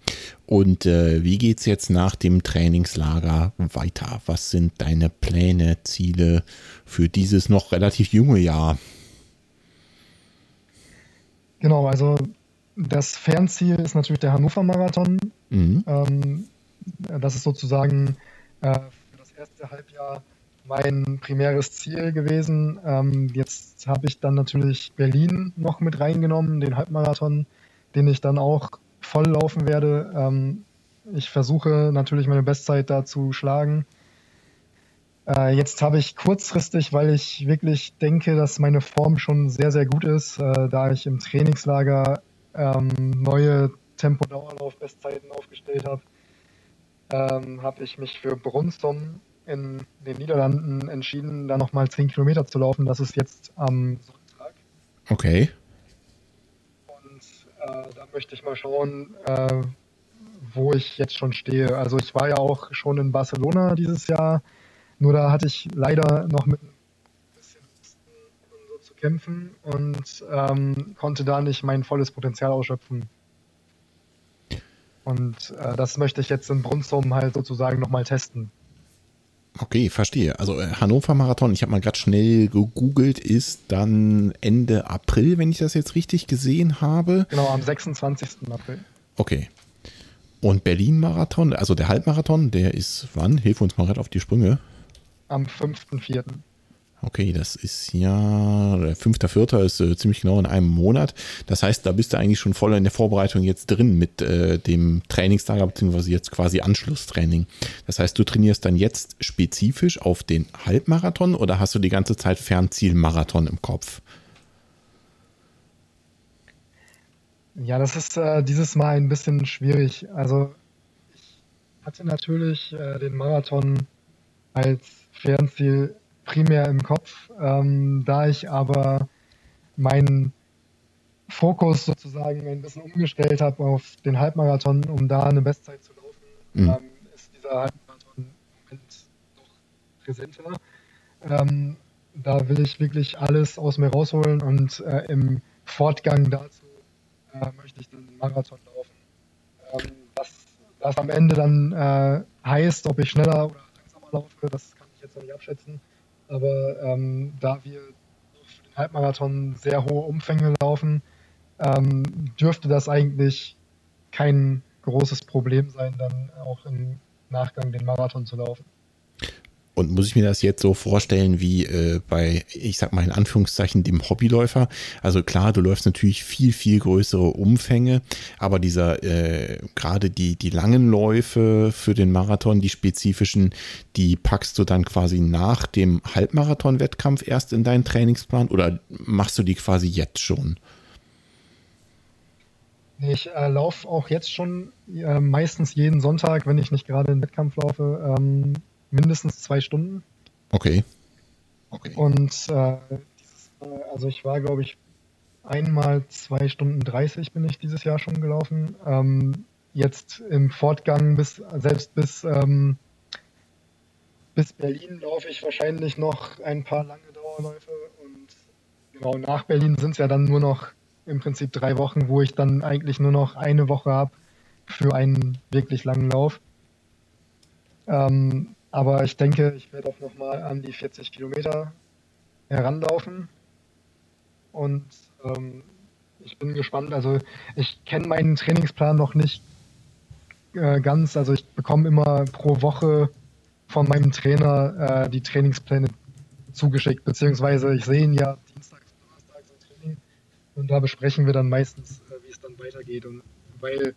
Und äh, wie geht es jetzt nach dem Trainingslager weiter? Was sind deine Pläne, Ziele für dieses noch relativ junge Jahr? Genau, also das Fernziel ist natürlich der Hannover Marathon. Mhm. Ähm, das ist sozusagen äh, für das erste Halbjahr mein primäres Ziel gewesen. Ähm, jetzt habe ich dann natürlich Berlin noch mit reingenommen, den Halbmarathon, den ich dann auch voll laufen werde. Ähm, ich versuche natürlich meine Bestzeit da zu schlagen. Äh, jetzt habe ich kurzfristig, weil ich wirklich denke, dass meine Form schon sehr, sehr gut ist, äh, da ich im Trainingslager ähm, neue Tempo-Dauerlauf-Bestzeiten aufgestellt habe, ähm, habe ich mich für Brunsum in den Niederlanden entschieden, da nochmal 10 Kilometer zu laufen. Das ist jetzt am Sonntag. Okay. Und äh, da möchte ich mal schauen, äh, wo ich jetzt schon stehe. Also ich war ja auch schon in Barcelona dieses Jahr, nur da hatte ich leider noch mit kämpfen und ähm, konnte da nicht mein volles Potenzial ausschöpfen. Und äh, das möchte ich jetzt in Brunsum halt sozusagen nochmal testen. Okay, verstehe. Also äh, Hannover Marathon, ich habe mal gerade schnell gegoogelt, ist dann Ende April, wenn ich das jetzt richtig gesehen habe. Genau, am 26. April. Okay. Und Berlin Marathon, also der Halbmarathon, der ist wann? Hilf uns mal gerade auf die Sprünge. Am 5.4. Okay, das ist ja, der 5.4. ist äh, ziemlich genau in einem Monat. Das heißt, da bist du eigentlich schon voll in der Vorbereitung jetzt drin mit äh, dem Trainingslager, beziehungsweise jetzt quasi Anschlusstraining. Das heißt, du trainierst dann jetzt spezifisch auf den Halbmarathon oder hast du die ganze Zeit Fernzielmarathon im Kopf? Ja, das ist äh, dieses Mal ein bisschen schwierig. Also ich hatte natürlich äh, den Marathon als Fernziel primär im Kopf. Ähm, da ich aber meinen Fokus sozusagen ein bisschen umgestellt habe auf den Halbmarathon, um da eine Bestzeit zu laufen, mhm. ähm, ist dieser Halbmarathon im Moment noch präsenter. Ähm, da will ich wirklich alles aus mir rausholen und äh, im Fortgang dazu äh, möchte ich den Marathon laufen. Ähm, was das am Ende dann äh, heißt, ob ich schneller oder langsamer laufe, das kann ich jetzt noch nicht abschätzen. Aber ähm, da wir für den Halbmarathon sehr hohe Umfänge laufen, ähm, dürfte das eigentlich kein großes Problem sein, dann auch im Nachgang den Marathon zu laufen. Und muss ich mir das jetzt so vorstellen wie äh, bei, ich sag mal in Anführungszeichen, dem Hobbyläufer? Also klar, du läufst natürlich viel, viel größere Umfänge, aber dieser, äh, gerade die, die langen Läufe für den Marathon, die spezifischen, die packst du dann quasi nach dem Halbmarathon-Wettkampf erst in deinen Trainingsplan oder machst du die quasi jetzt schon? Ich äh, laufe auch jetzt schon äh, meistens jeden Sonntag, wenn ich nicht gerade einen Wettkampf laufe, ähm, mindestens zwei Stunden. Okay. okay. Und äh, dieses, also ich war, glaube ich, einmal zwei Stunden 30 bin ich dieses Jahr schon gelaufen. Ähm, jetzt im Fortgang bis selbst bis, ähm, bis Berlin laufe ich wahrscheinlich noch ein paar lange Dauerläufe und genau nach Berlin sind es ja dann nur noch im Prinzip drei Wochen, wo ich dann eigentlich nur noch eine Woche habe für einen wirklich langen Lauf. Ähm, aber ich denke, ich werde auch nochmal an die 40 Kilometer heranlaufen. Und ähm, ich bin gespannt. Also ich kenne meinen Trainingsplan noch nicht äh, ganz. Also ich bekomme immer pro Woche von meinem Trainer äh, die Trainingspläne zugeschickt, beziehungsweise ich sehe ihn ja dienstags donnerstags im Training und da besprechen wir dann meistens, äh, wie es dann weitergeht. Und weil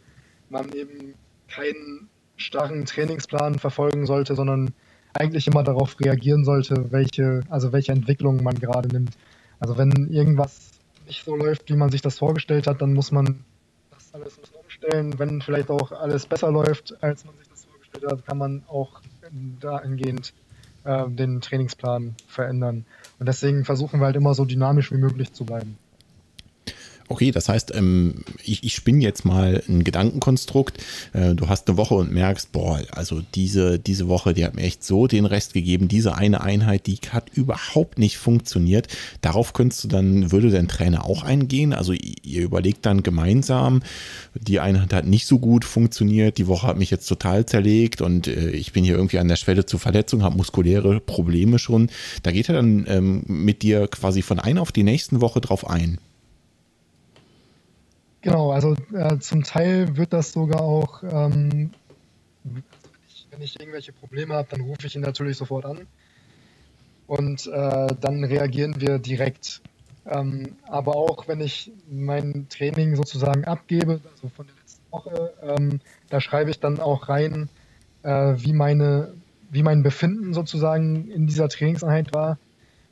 man eben keinen starren Trainingsplan verfolgen sollte, sondern eigentlich immer darauf reagieren sollte, welche, also welche Entwicklung man gerade nimmt. Also wenn irgendwas nicht so läuft, wie man sich das vorgestellt hat, dann muss man das alles umstellen. Wenn vielleicht auch alles besser läuft, als man sich das vorgestellt hat, kann man auch dahingehend äh, den Trainingsplan verändern. Und deswegen versuchen wir halt immer so dynamisch wie möglich zu bleiben. Okay, das heißt, ähm, ich, ich spinne jetzt mal ein Gedankenkonstrukt. Äh, du hast eine Woche und merkst, boah, also diese, diese Woche, die hat mir echt so den Rest gegeben. Diese eine Einheit, die hat überhaupt nicht funktioniert. Darauf könntest du dann, würde dein Trainer auch eingehen. Also ihr überlegt dann gemeinsam, die Einheit hat nicht so gut funktioniert, die Woche hat mich jetzt total zerlegt und äh, ich bin hier irgendwie an der Schwelle zur Verletzung, habe muskuläre Probleme schon. Da geht er dann ähm, mit dir quasi von einer auf die nächsten Woche drauf ein. Genau, also äh, zum Teil wird das sogar auch, ähm, wenn, ich, wenn, ich, irgendwelche Probleme habe, dann rufe ich ihn natürlich sofort an und äh, dann reagieren wir direkt. Ähm, aber auch wenn ich mein Training sozusagen abgebe, also von der letzten Woche, ähm, da schreibe ich dann auch rein, äh, wie, meine, wie mein Befinden sozusagen in dieser Trainingseinheit war.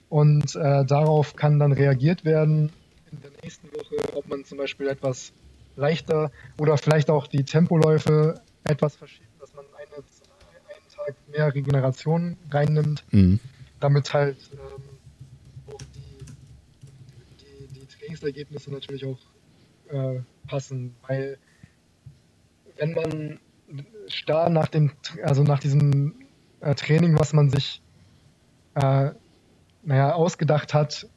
Und äh, darauf kann dann reagiert werden in der nächsten Woche, ob man zum Beispiel etwas leichter oder vielleicht auch die Tempoläufe etwas verschiebt, dass man eine, einen Tag mehr Regeneration reinnimmt, mhm. damit halt ähm, auch die, die, die, Trainingsergebnisse natürlich auch äh, passen, weil wenn man starr nach dem, also nach diesem äh, Training, was man sich äh, naja, ausgedacht hat,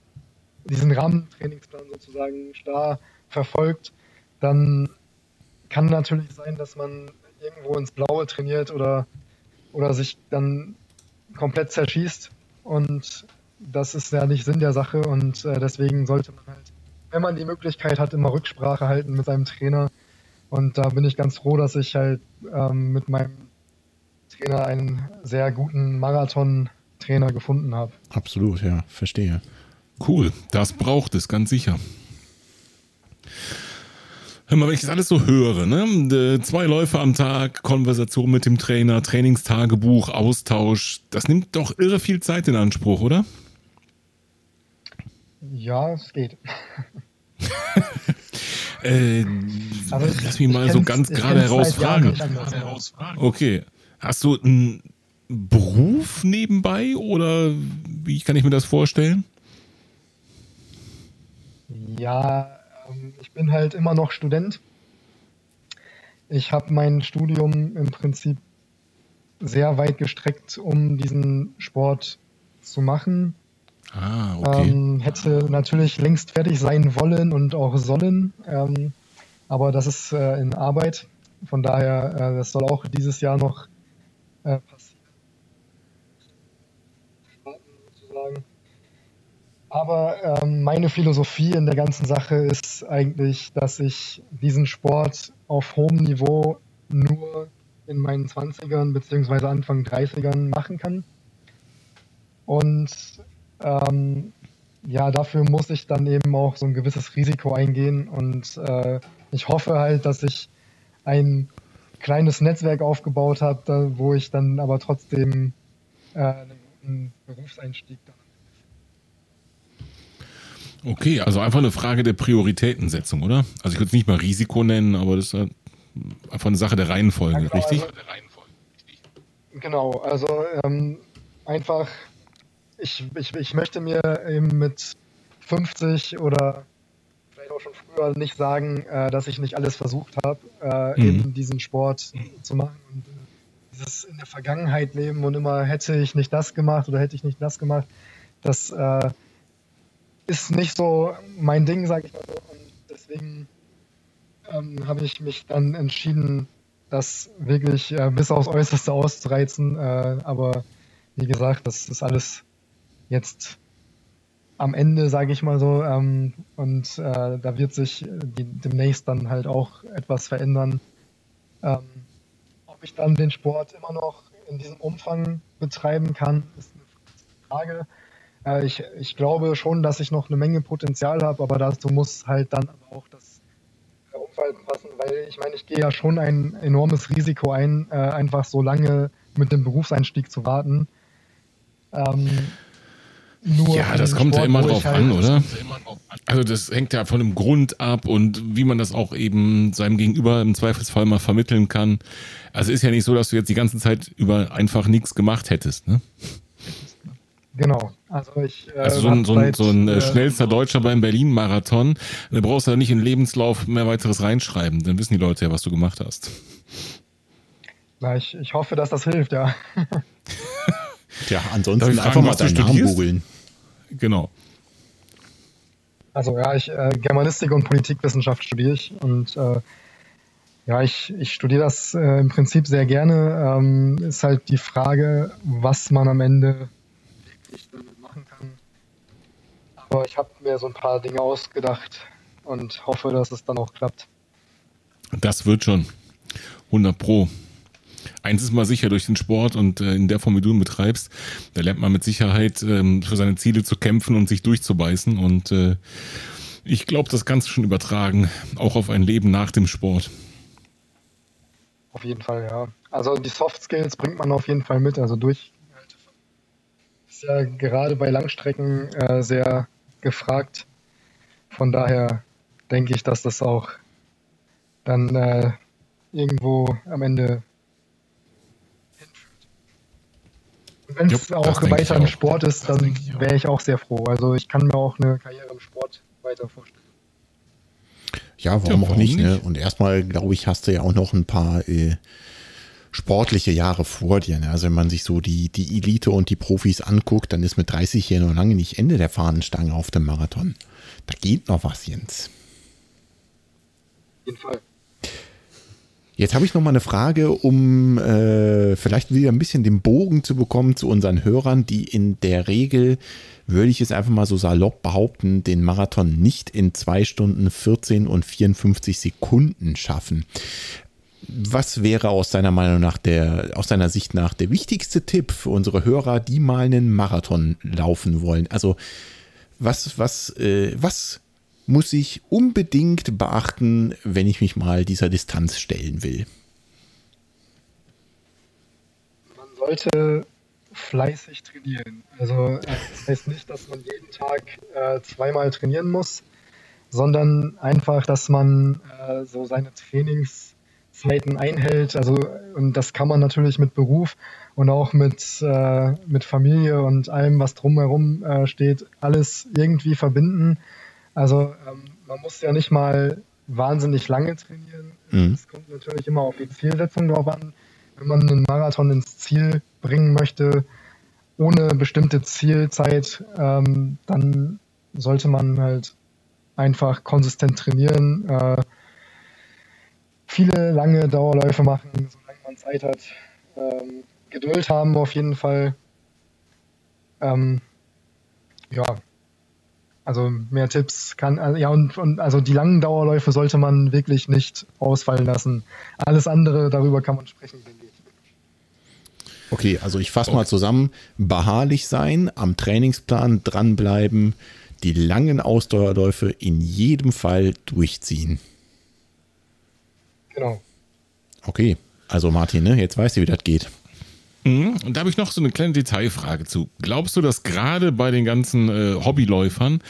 diesen Rahmentrainingsplan sozusagen starr verfolgt, dann kann natürlich sein, dass man irgendwo ins Blaue trainiert oder, oder sich dann komplett zerschießt. Und das ist ja nicht Sinn der Sache. Und äh, deswegen sollte man halt, wenn man die Möglichkeit hat, immer Rücksprache halten mit seinem Trainer. Und da bin ich ganz froh, dass ich halt ähm, mit meinem Trainer einen sehr guten Marathon-Trainer gefunden habe. Absolut, ja, verstehe. Cool, das braucht es ganz sicher. Hör mal, wenn ich das alles so höre, ne? Zwei Läufe am Tag, Konversation mit dem Trainer, Trainingstagebuch, Austausch, das nimmt doch irre viel Zeit in Anspruch, oder? Ja, es geht. äh, also, lass mich mal so ganz gerade herausfragen. Okay. Hast du einen Beruf nebenbei oder wie kann ich mir das vorstellen? Ja, ähm, ich bin halt immer noch Student. Ich habe mein Studium im Prinzip sehr weit gestreckt, um diesen Sport zu machen. Ah, okay. Ähm, hätte natürlich längst fertig sein wollen und auch sollen, ähm, aber das ist äh, in Arbeit. Von daher, äh, das soll auch dieses Jahr noch äh, Aber ähm, meine Philosophie in der ganzen Sache ist eigentlich, dass ich diesen Sport auf hohem Niveau nur in meinen 20ern bzw. Anfang 30ern machen kann. Und ähm, ja, dafür muss ich dann eben auch so ein gewisses Risiko eingehen und äh, ich hoffe halt, dass ich ein kleines Netzwerk aufgebaut habe, wo ich dann aber trotzdem äh, einen guten Berufseinstieg dann Okay, also einfach eine Frage der Prioritätensetzung, oder? Also ich würde es nicht mal Risiko nennen, aber das ist einfach eine Sache der Reihenfolge, genau, richtig? Also, genau, also ähm, einfach, ich, ich, ich möchte mir eben mit 50 oder vielleicht auch schon früher nicht sagen, äh, dass ich nicht alles versucht habe, äh, mhm. eben diesen Sport zu machen und äh, dieses in der Vergangenheit leben und immer hätte ich nicht das gemacht oder hätte ich nicht das gemacht, das äh, ist nicht so mein Ding, sage ich mal so. Und deswegen ähm, habe ich mich dann entschieden, das wirklich äh, bis aufs Äußerste auszureizen. Äh, aber wie gesagt, das ist alles jetzt am Ende, sage ich mal so. Ähm, und äh, da wird sich die, demnächst dann halt auch etwas verändern. Ähm, ob ich dann den Sport immer noch in diesem Umfang betreiben kann, ist eine Frage. Äh, ich, ich glaube schon, dass ich noch eine Menge Potenzial habe, aber dazu muss halt dann aber auch das äh, Umfeld passen, weil ich meine, ich gehe ja schon ein enormes Risiko ein, äh, einfach so lange mit dem Berufseinstieg zu warten. Ähm, ja, das kommt Sport, ja immer drauf halt an, oder? Also das hängt ja von dem Grund ab und wie man das auch eben seinem Gegenüber im Zweifelsfall mal vermitteln kann. Also ist ja nicht so, dass du jetzt die ganze Zeit über einfach nichts gemacht hättest, ne? Genau. Also, ich, äh, also so ein, so ein, so ein äh, schnellster Deutscher beim Berlin-Marathon, da brauchst du ja nicht in den Lebenslauf mehr weiteres reinschreiben. Dann wissen die Leute ja, was du gemacht hast. Na, ich, ich hoffe, dass das hilft, ja. Tja, ansonsten fragen, einfach mal deinen Namen googeln. Genau. Also ja, ich äh, Germanistik und Politikwissenschaft studiere ich und äh, ja, ich, ich studiere das äh, im Prinzip sehr gerne. Ähm, ist halt die Frage, was man am Ende ich damit machen kann. Aber ich habe mir so ein paar Dinge ausgedacht und hoffe, dass es dann auch klappt. Das wird schon. 100 Pro. Eins ist mal sicher, durch den Sport und äh, in der Form, wie du ihn betreibst, da lernt man mit Sicherheit ähm, für seine Ziele zu kämpfen und sich durchzubeißen. Und äh, ich glaube, das kannst du schon übertragen, auch auf ein Leben nach dem Sport. Auf jeden Fall, ja. Also die Soft Skills bringt man auf jeden Fall mit. Also durch ist ja gerade bei Langstrecken äh, sehr gefragt. Von daher denke ich, dass das auch dann äh, irgendwo am Ende hinführt. Wenn es auch weiter im Sport ist, dann wäre ich auch sehr froh. Also ich kann mir auch eine Karriere im Sport weiter vorstellen. Ja, warum, ja, warum auch nicht, nicht? Ne? Und erstmal, glaube ich, hast du ja auch noch ein paar äh, sportliche Jahre vor dir. Ne? Also wenn man sich so die, die Elite und die Profis anguckt, dann ist mit 30 hier noch lange nicht Ende der Fahnenstange auf dem Marathon. Da geht noch was, Jens. Auf jeden Fall. Jetzt habe ich noch mal eine Frage, um äh, vielleicht wieder ein bisschen den Bogen zu bekommen zu unseren Hörern, die in der Regel, würde ich es einfach mal so salopp behaupten, den Marathon nicht in zwei Stunden 14 und 54 Sekunden schaffen. Was wäre aus deiner Meinung nach der, aus deiner Sicht nach der wichtigste Tipp für unsere Hörer, die mal einen Marathon laufen wollen? Also was, was, äh, was muss ich unbedingt beachten, wenn ich mich mal dieser Distanz stellen will? Man sollte fleißig trainieren. Also das heißt nicht, dass man jeden Tag äh, zweimal trainieren muss, sondern einfach, dass man äh, so seine Trainings Zeiten einhält. Also, und das kann man natürlich mit Beruf und auch mit, äh, mit Familie und allem, was drumherum äh, steht, alles irgendwie verbinden. Also, ähm, man muss ja nicht mal wahnsinnig lange trainieren. Mhm. Es kommt natürlich immer auf die Zielsetzung drauf an. Wenn man einen Marathon ins Ziel bringen möchte, ohne bestimmte Zielzeit, ähm, dann sollte man halt einfach konsistent trainieren. Äh, viele lange Dauerläufe machen, solange man Zeit hat. Ähm, Geduld haben auf jeden Fall. Ähm, ja, Also mehr Tipps kann, also ja, und, und also die langen Dauerläufe sollte man wirklich nicht ausfallen lassen. Alles andere, darüber kann man sprechen, denke ich. Okay, also ich fasse okay. mal zusammen. Beharrlich sein, am Trainingsplan dranbleiben, die langen Ausdauerläufe in jedem Fall durchziehen. Genau. Okay, also Martin, ne, jetzt weißt du, wie das geht. Mhm. Und da habe ich noch so eine kleine Detailfrage zu. Glaubst du, dass gerade bei den ganzen äh, Hobbyläufern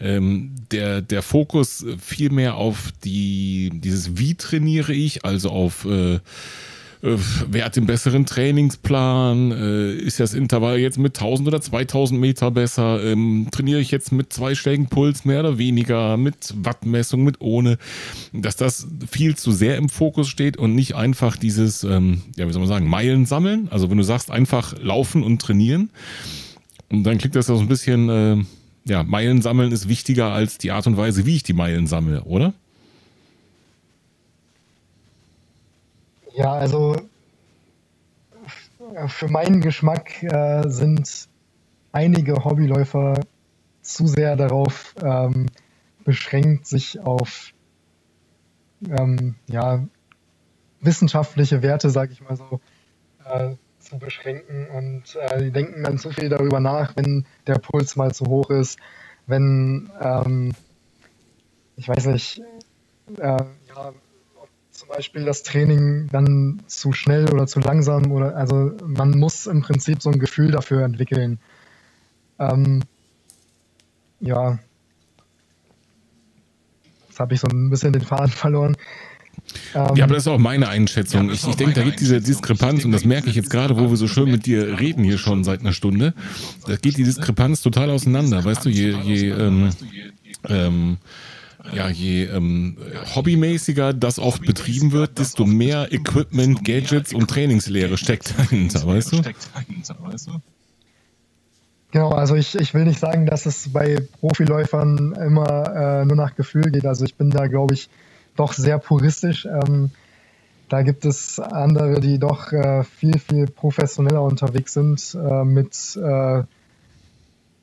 ähm, der, der Fokus viel mehr auf die, dieses Wie trainiere ich, also auf äh, äh, wer hat den besseren Trainingsplan? Äh, ist das Intervall jetzt mit 1000 oder 2000 Meter besser? Ähm, trainiere ich jetzt mit zwei Schlägen Puls mehr oder weniger? Mit Wattmessung, mit ohne? Dass das viel zu sehr im Fokus steht und nicht einfach dieses, ähm, ja, wie soll man sagen, Meilen sammeln. Also wenn du sagst, einfach laufen und trainieren. Und dann klingt das ja so ein bisschen, äh, ja, Meilen sammeln ist wichtiger als die Art und Weise, wie ich die Meilen sammle, oder? Ja, also für meinen Geschmack äh, sind einige Hobbyläufer zu sehr darauf ähm, beschränkt, sich auf ähm, ja, wissenschaftliche Werte, sage ich mal so, äh, zu beschränken. Und äh, die denken dann zu viel darüber nach, wenn der Puls mal zu hoch ist, wenn, ähm, ich weiß nicht, äh, ja, zum Beispiel das Training dann zu schnell oder zu langsam oder also man muss im Prinzip so ein Gefühl dafür entwickeln. Ähm, ja, jetzt habe ich so ein bisschen den Faden verloren. Ähm, ja, aber das ist auch meine Einschätzung. Ja, ich, ich denke, da gibt diese Diskrepanz, und das merke ich jetzt gerade, wo wir so schön mit dir reden hier schon seit einer Stunde. Da geht die Diskrepanz total auseinander. Weißt du, je, je ähm, ähm, ja, je ähm, hobbymäßiger das oft betrieben wird, desto mehr Equipment, Gadgets und Trainingslehre steckt dahinter, weißt du? Genau, also ich, ich will nicht sagen, dass es bei Profiläufern immer äh, nur nach Gefühl geht. Also ich bin da, glaube ich, doch sehr puristisch. Ähm, da gibt es andere, die doch äh, viel, viel professioneller unterwegs sind äh, mit äh,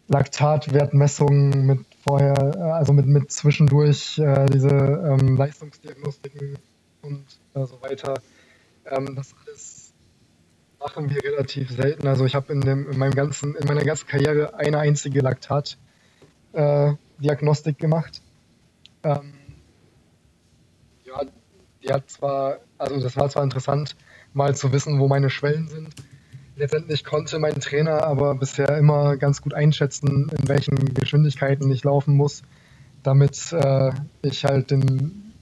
Laktatwertmessungen, mit vorher, äh, also mit, mit zwischendurch äh, diese ähm, Leistungsdiagnostiken und äh, so weiter. Ähm, das alles machen wir relativ selten. Also ich habe in, in, meinem ganzen, in meiner ganzen Karriere eine einzige Laktat-Diagnostik äh, gemacht. Ähm, ja, die hat zwar, also das war zwar interessant, mal zu wissen, wo meine Schwellen sind letztendlich konnte mein Trainer aber bisher immer ganz gut einschätzen, in welchen Geschwindigkeiten ich laufen muss, damit äh, ich halt den,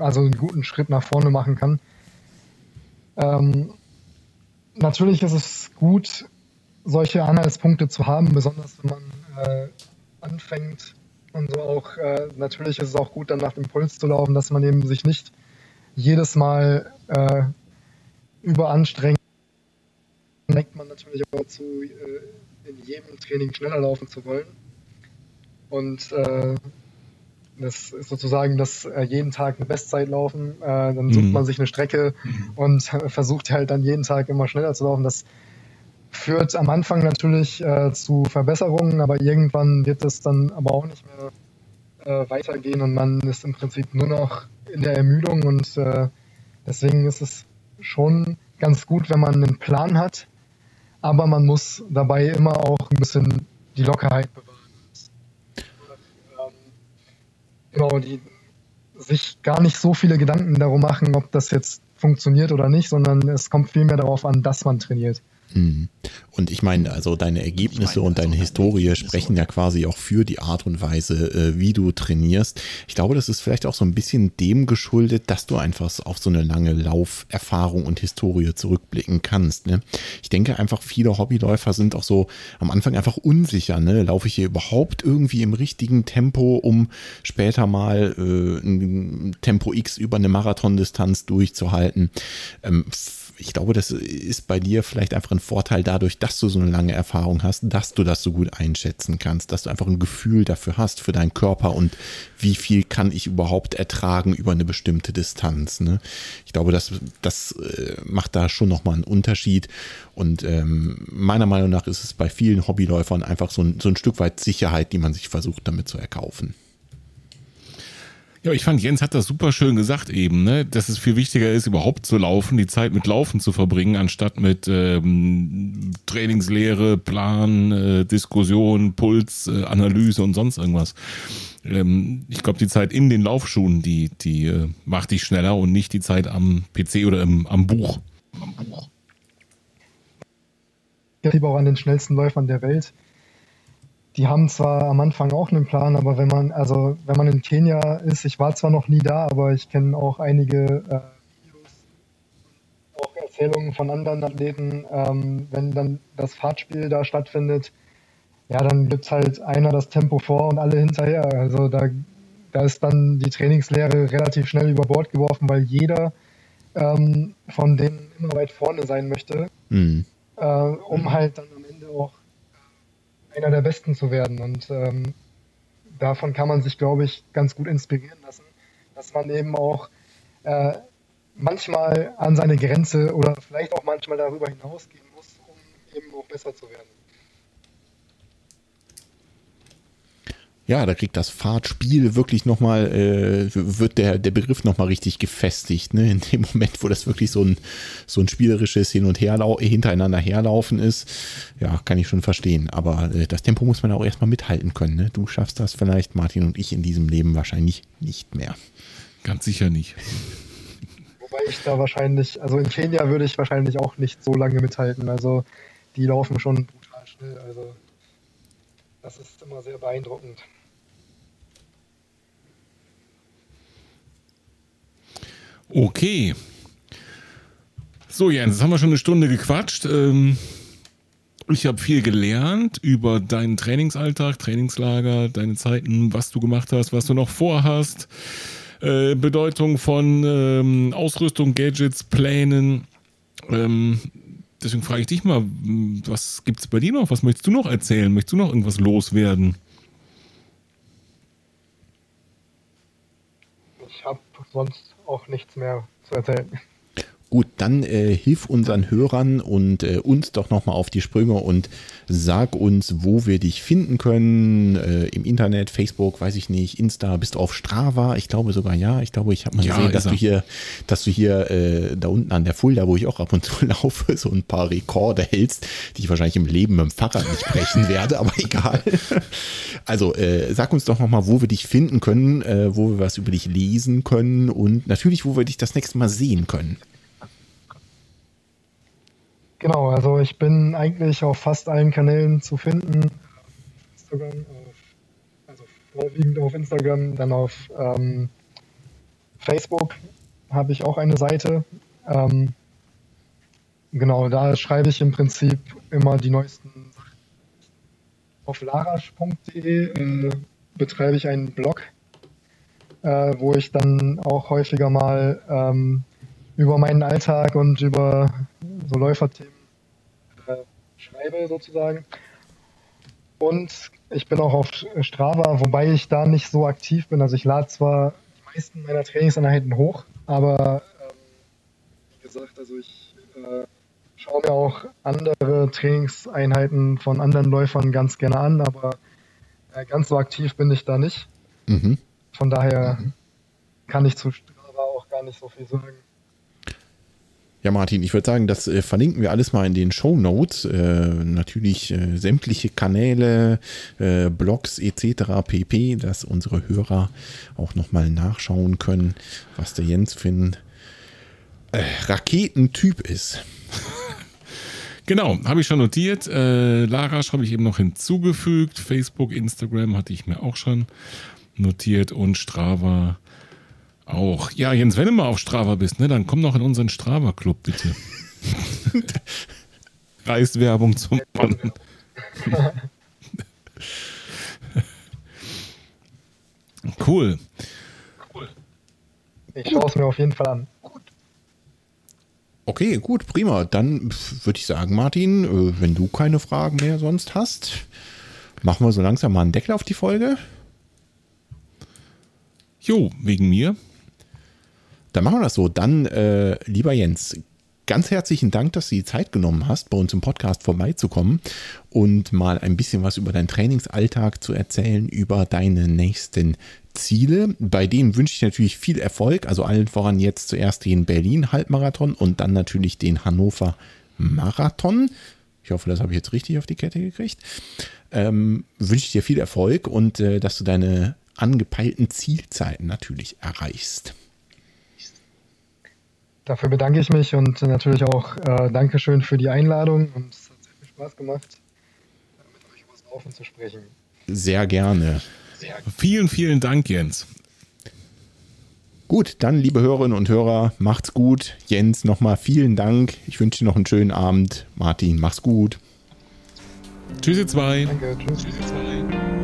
also einen guten Schritt nach vorne machen kann. Ähm, natürlich ist es gut, solche Anhaltspunkte zu haben, besonders wenn man äh, anfängt und so auch. Äh, natürlich ist es auch gut, dann nach dem Puls zu laufen, dass man eben sich nicht jedes Mal äh, überanstrengt natürlich auch dazu, äh, in jedem Training schneller laufen zu wollen. Und äh, das ist sozusagen das äh, jeden Tag eine Bestzeit laufen. Äh, dann sucht mhm. man sich eine Strecke mhm. und versucht halt dann jeden Tag immer schneller zu laufen. Das führt am Anfang natürlich äh, zu Verbesserungen, aber irgendwann wird es dann aber auch nicht mehr äh, weitergehen und man ist im Prinzip nur noch in der Ermüdung und deswegen ist es schon ganz gut, wenn man einen Plan hat, aber man muss dabei immer auch ein bisschen die Lockerheit bewahren. Ähm, genau, die sich gar nicht so viele Gedanken darum machen, ob das jetzt funktioniert oder nicht, sondern es kommt vielmehr darauf an, dass man trainiert. Mhm. Und ich meine, also deine Ergebnisse und deine Historie sprechen ja quasi auch für die Art und Weise, äh, wie du trainierst. Ich glaube, das ist vielleicht auch so ein bisschen dem geschuldet, dass du einfach auf so eine lange Lauferfahrung und Historie zurückblicken kannst. Ne? Ich denke einfach, viele Hobbyläufer sind auch so am Anfang einfach unsicher. Ne? Laufe ich hier überhaupt irgendwie im richtigen Tempo, um später mal äh, ein Tempo X über eine Marathondistanz durchzuhalten? Ähm, ich glaube, das ist bei dir vielleicht einfach ein Vorteil dadurch, dass du so eine lange Erfahrung hast, dass du das so gut einschätzen kannst, dass du einfach ein Gefühl dafür hast, für deinen Körper und wie viel kann ich überhaupt ertragen über eine bestimmte Distanz. Ne? Ich glaube, das, das äh, macht da schon nochmal einen Unterschied. Und ähm, meiner Meinung nach ist es bei vielen Hobbyläufern einfach so ein, so ein Stück weit Sicherheit, die man sich versucht damit zu erkaufen. Ja, ich fand, Jens hat das super schön gesagt eben, ne? dass es viel wichtiger ist, überhaupt zu laufen, die Zeit mit Laufen zu verbringen, anstatt mit ähm, Trainingslehre, Plan, äh, Diskussion, Puls, äh, Analyse und sonst irgendwas. Ähm, ich glaube, die Zeit in den Laufschuhen, die, die äh, macht dich schneller und nicht die Zeit am PC oder im, am Buch. Am Buch. Ich liebe auch an den schnellsten Läufern der Welt die haben zwar am Anfang auch einen Plan, aber wenn man, also wenn man in Kenia ist, ich war zwar noch nie da, aber ich kenne auch einige äh, auch Erzählungen von anderen Athleten, ähm, wenn dann das Fahrtspiel da stattfindet, ja, dann gibt es halt einer das Tempo vor und alle hinterher. Also da, da ist dann die Trainingslehre relativ schnell über Bord geworfen, weil jeder ähm, von denen immer weit vorne sein möchte, mhm. äh, um halt dann am Ende auch einer der Besten zu werden. Und ähm, davon kann man sich, glaube ich, ganz gut inspirieren lassen, dass man eben auch äh, manchmal an seine Grenze oder vielleicht auch manchmal darüber hinausgehen muss, um eben auch besser zu werden. Ja, da kriegt das Fahrtspiel wirklich nochmal, äh, wird der, der Begriff nochmal richtig gefestigt, ne? In dem Moment, wo das wirklich so ein, so ein spielerisches Hin- und Herlau hintereinander herlaufen ist. Ja, kann ich schon verstehen. Aber äh, das Tempo muss man auch erstmal mithalten können, ne? Du schaffst das vielleicht, Martin und ich in diesem Leben wahrscheinlich nicht mehr. Ganz sicher nicht. Wobei ich da wahrscheinlich, also in Kenia würde ich wahrscheinlich auch nicht so lange mithalten. Also die laufen schon brutal schnell. Also das ist immer sehr beeindruckend. Okay. So, Jens, jetzt haben wir schon eine Stunde gequatscht. Ähm, ich habe viel gelernt über deinen Trainingsalltag, Trainingslager, deine Zeiten, was du gemacht hast, was du noch vorhast, äh, Bedeutung von ähm, Ausrüstung, Gadgets, Plänen. Deswegen frage ich dich mal, was gibt es bei dir noch? Was möchtest du noch erzählen? Möchtest du noch irgendwas loswerden? Ich habe sonst auch nichts mehr zu erzählen. Gut, dann äh, hilf unseren Hörern und äh, uns doch nochmal auf die Sprünge und sag uns, wo wir dich finden können. Äh, Im Internet, Facebook, weiß ich nicht, Insta, bist du auf Strava? Ich glaube sogar ja. Ich glaube, ich habe mal ja, gesehen, dass du hier, dass du hier äh, da unten an der Fulda, wo ich auch ab und zu laufe, so ein paar Rekorde hältst, die ich wahrscheinlich im Leben mit dem Fahrrad nicht brechen werde, aber egal. Also äh, sag uns doch nochmal, wo wir dich finden können, äh, wo wir was über dich lesen können und natürlich, wo wir dich das nächste Mal sehen können. Genau, also ich bin eigentlich auf fast allen Kanälen zu finden. Instagram, auf, also vorwiegend auf Instagram, dann auf ähm, Facebook habe ich auch eine Seite. Ähm, genau, da schreibe ich im Prinzip immer die neuesten Sachen. Auf larasch.de äh, betreibe ich einen Blog, äh, wo ich dann auch häufiger mal ähm, über meinen Alltag und über so Läuferthemen schreibe sozusagen. Und ich bin auch auf Strava, wobei ich da nicht so aktiv bin. Also ich lade zwar die meisten meiner Trainingseinheiten hoch, aber ähm, wie gesagt, also ich äh, schaue mir auch andere Trainingseinheiten von anderen Läufern ganz gerne an, aber äh, ganz so aktiv bin ich da nicht. Mhm. Von daher mhm. kann ich zu Strava auch gar nicht so viel sagen. Ja, Martin, ich würde sagen, das äh, verlinken wir alles mal in den Show Notes. Äh, natürlich äh, sämtliche Kanäle, äh, Blogs etc. pp, dass unsere Hörer auch nochmal nachschauen können, was der Jens für ein äh, Raketentyp ist. Genau, habe ich schon notiert. Äh, Lara habe ich eben noch hinzugefügt. Facebook, Instagram hatte ich mir auch schon notiert und Strava auch. Ja, Jens, wenn du mal auf Strava bist, ne, dann komm noch in unseren Strava-Club, bitte. Reiswerbung zum Mann. cool. Cool. Ich schaue es mir auf jeden Fall an. Gut. Okay, gut, prima. Dann würde ich sagen, Martin, äh, wenn du keine Fragen mehr sonst hast, machen wir so langsam mal einen Deckel auf die Folge. Jo, wegen mir. Dann machen wir das so. Dann, äh, lieber Jens, ganz herzlichen Dank, dass du die Zeit genommen hast, bei uns im Podcast vorbeizukommen und mal ein bisschen was über deinen Trainingsalltag zu erzählen, über deine nächsten Ziele. Bei denen wünsche ich natürlich viel Erfolg. Also allen voran jetzt zuerst den Berlin-Halbmarathon und dann natürlich den Hannover Marathon. Ich hoffe, das habe ich jetzt richtig auf die Kette gekriegt. Ähm, wünsche ich dir viel Erfolg und äh, dass du deine angepeilten Zielzeiten natürlich erreichst. Dafür bedanke ich mich und natürlich auch äh, Dankeschön für die Einladung und es hat sehr viel Spaß gemacht, mit euch über das Laufen zu sprechen. Sehr gerne. Vielen, vielen Dank, Jens. Gut, dann, liebe Hörerinnen und Hörer, macht's gut. Jens, nochmal vielen Dank. Ich wünsche dir noch einen schönen Abend. Martin, mach's gut. Tschüss, ihr zwei. Danke, tschüss. tschüss ihr zwei.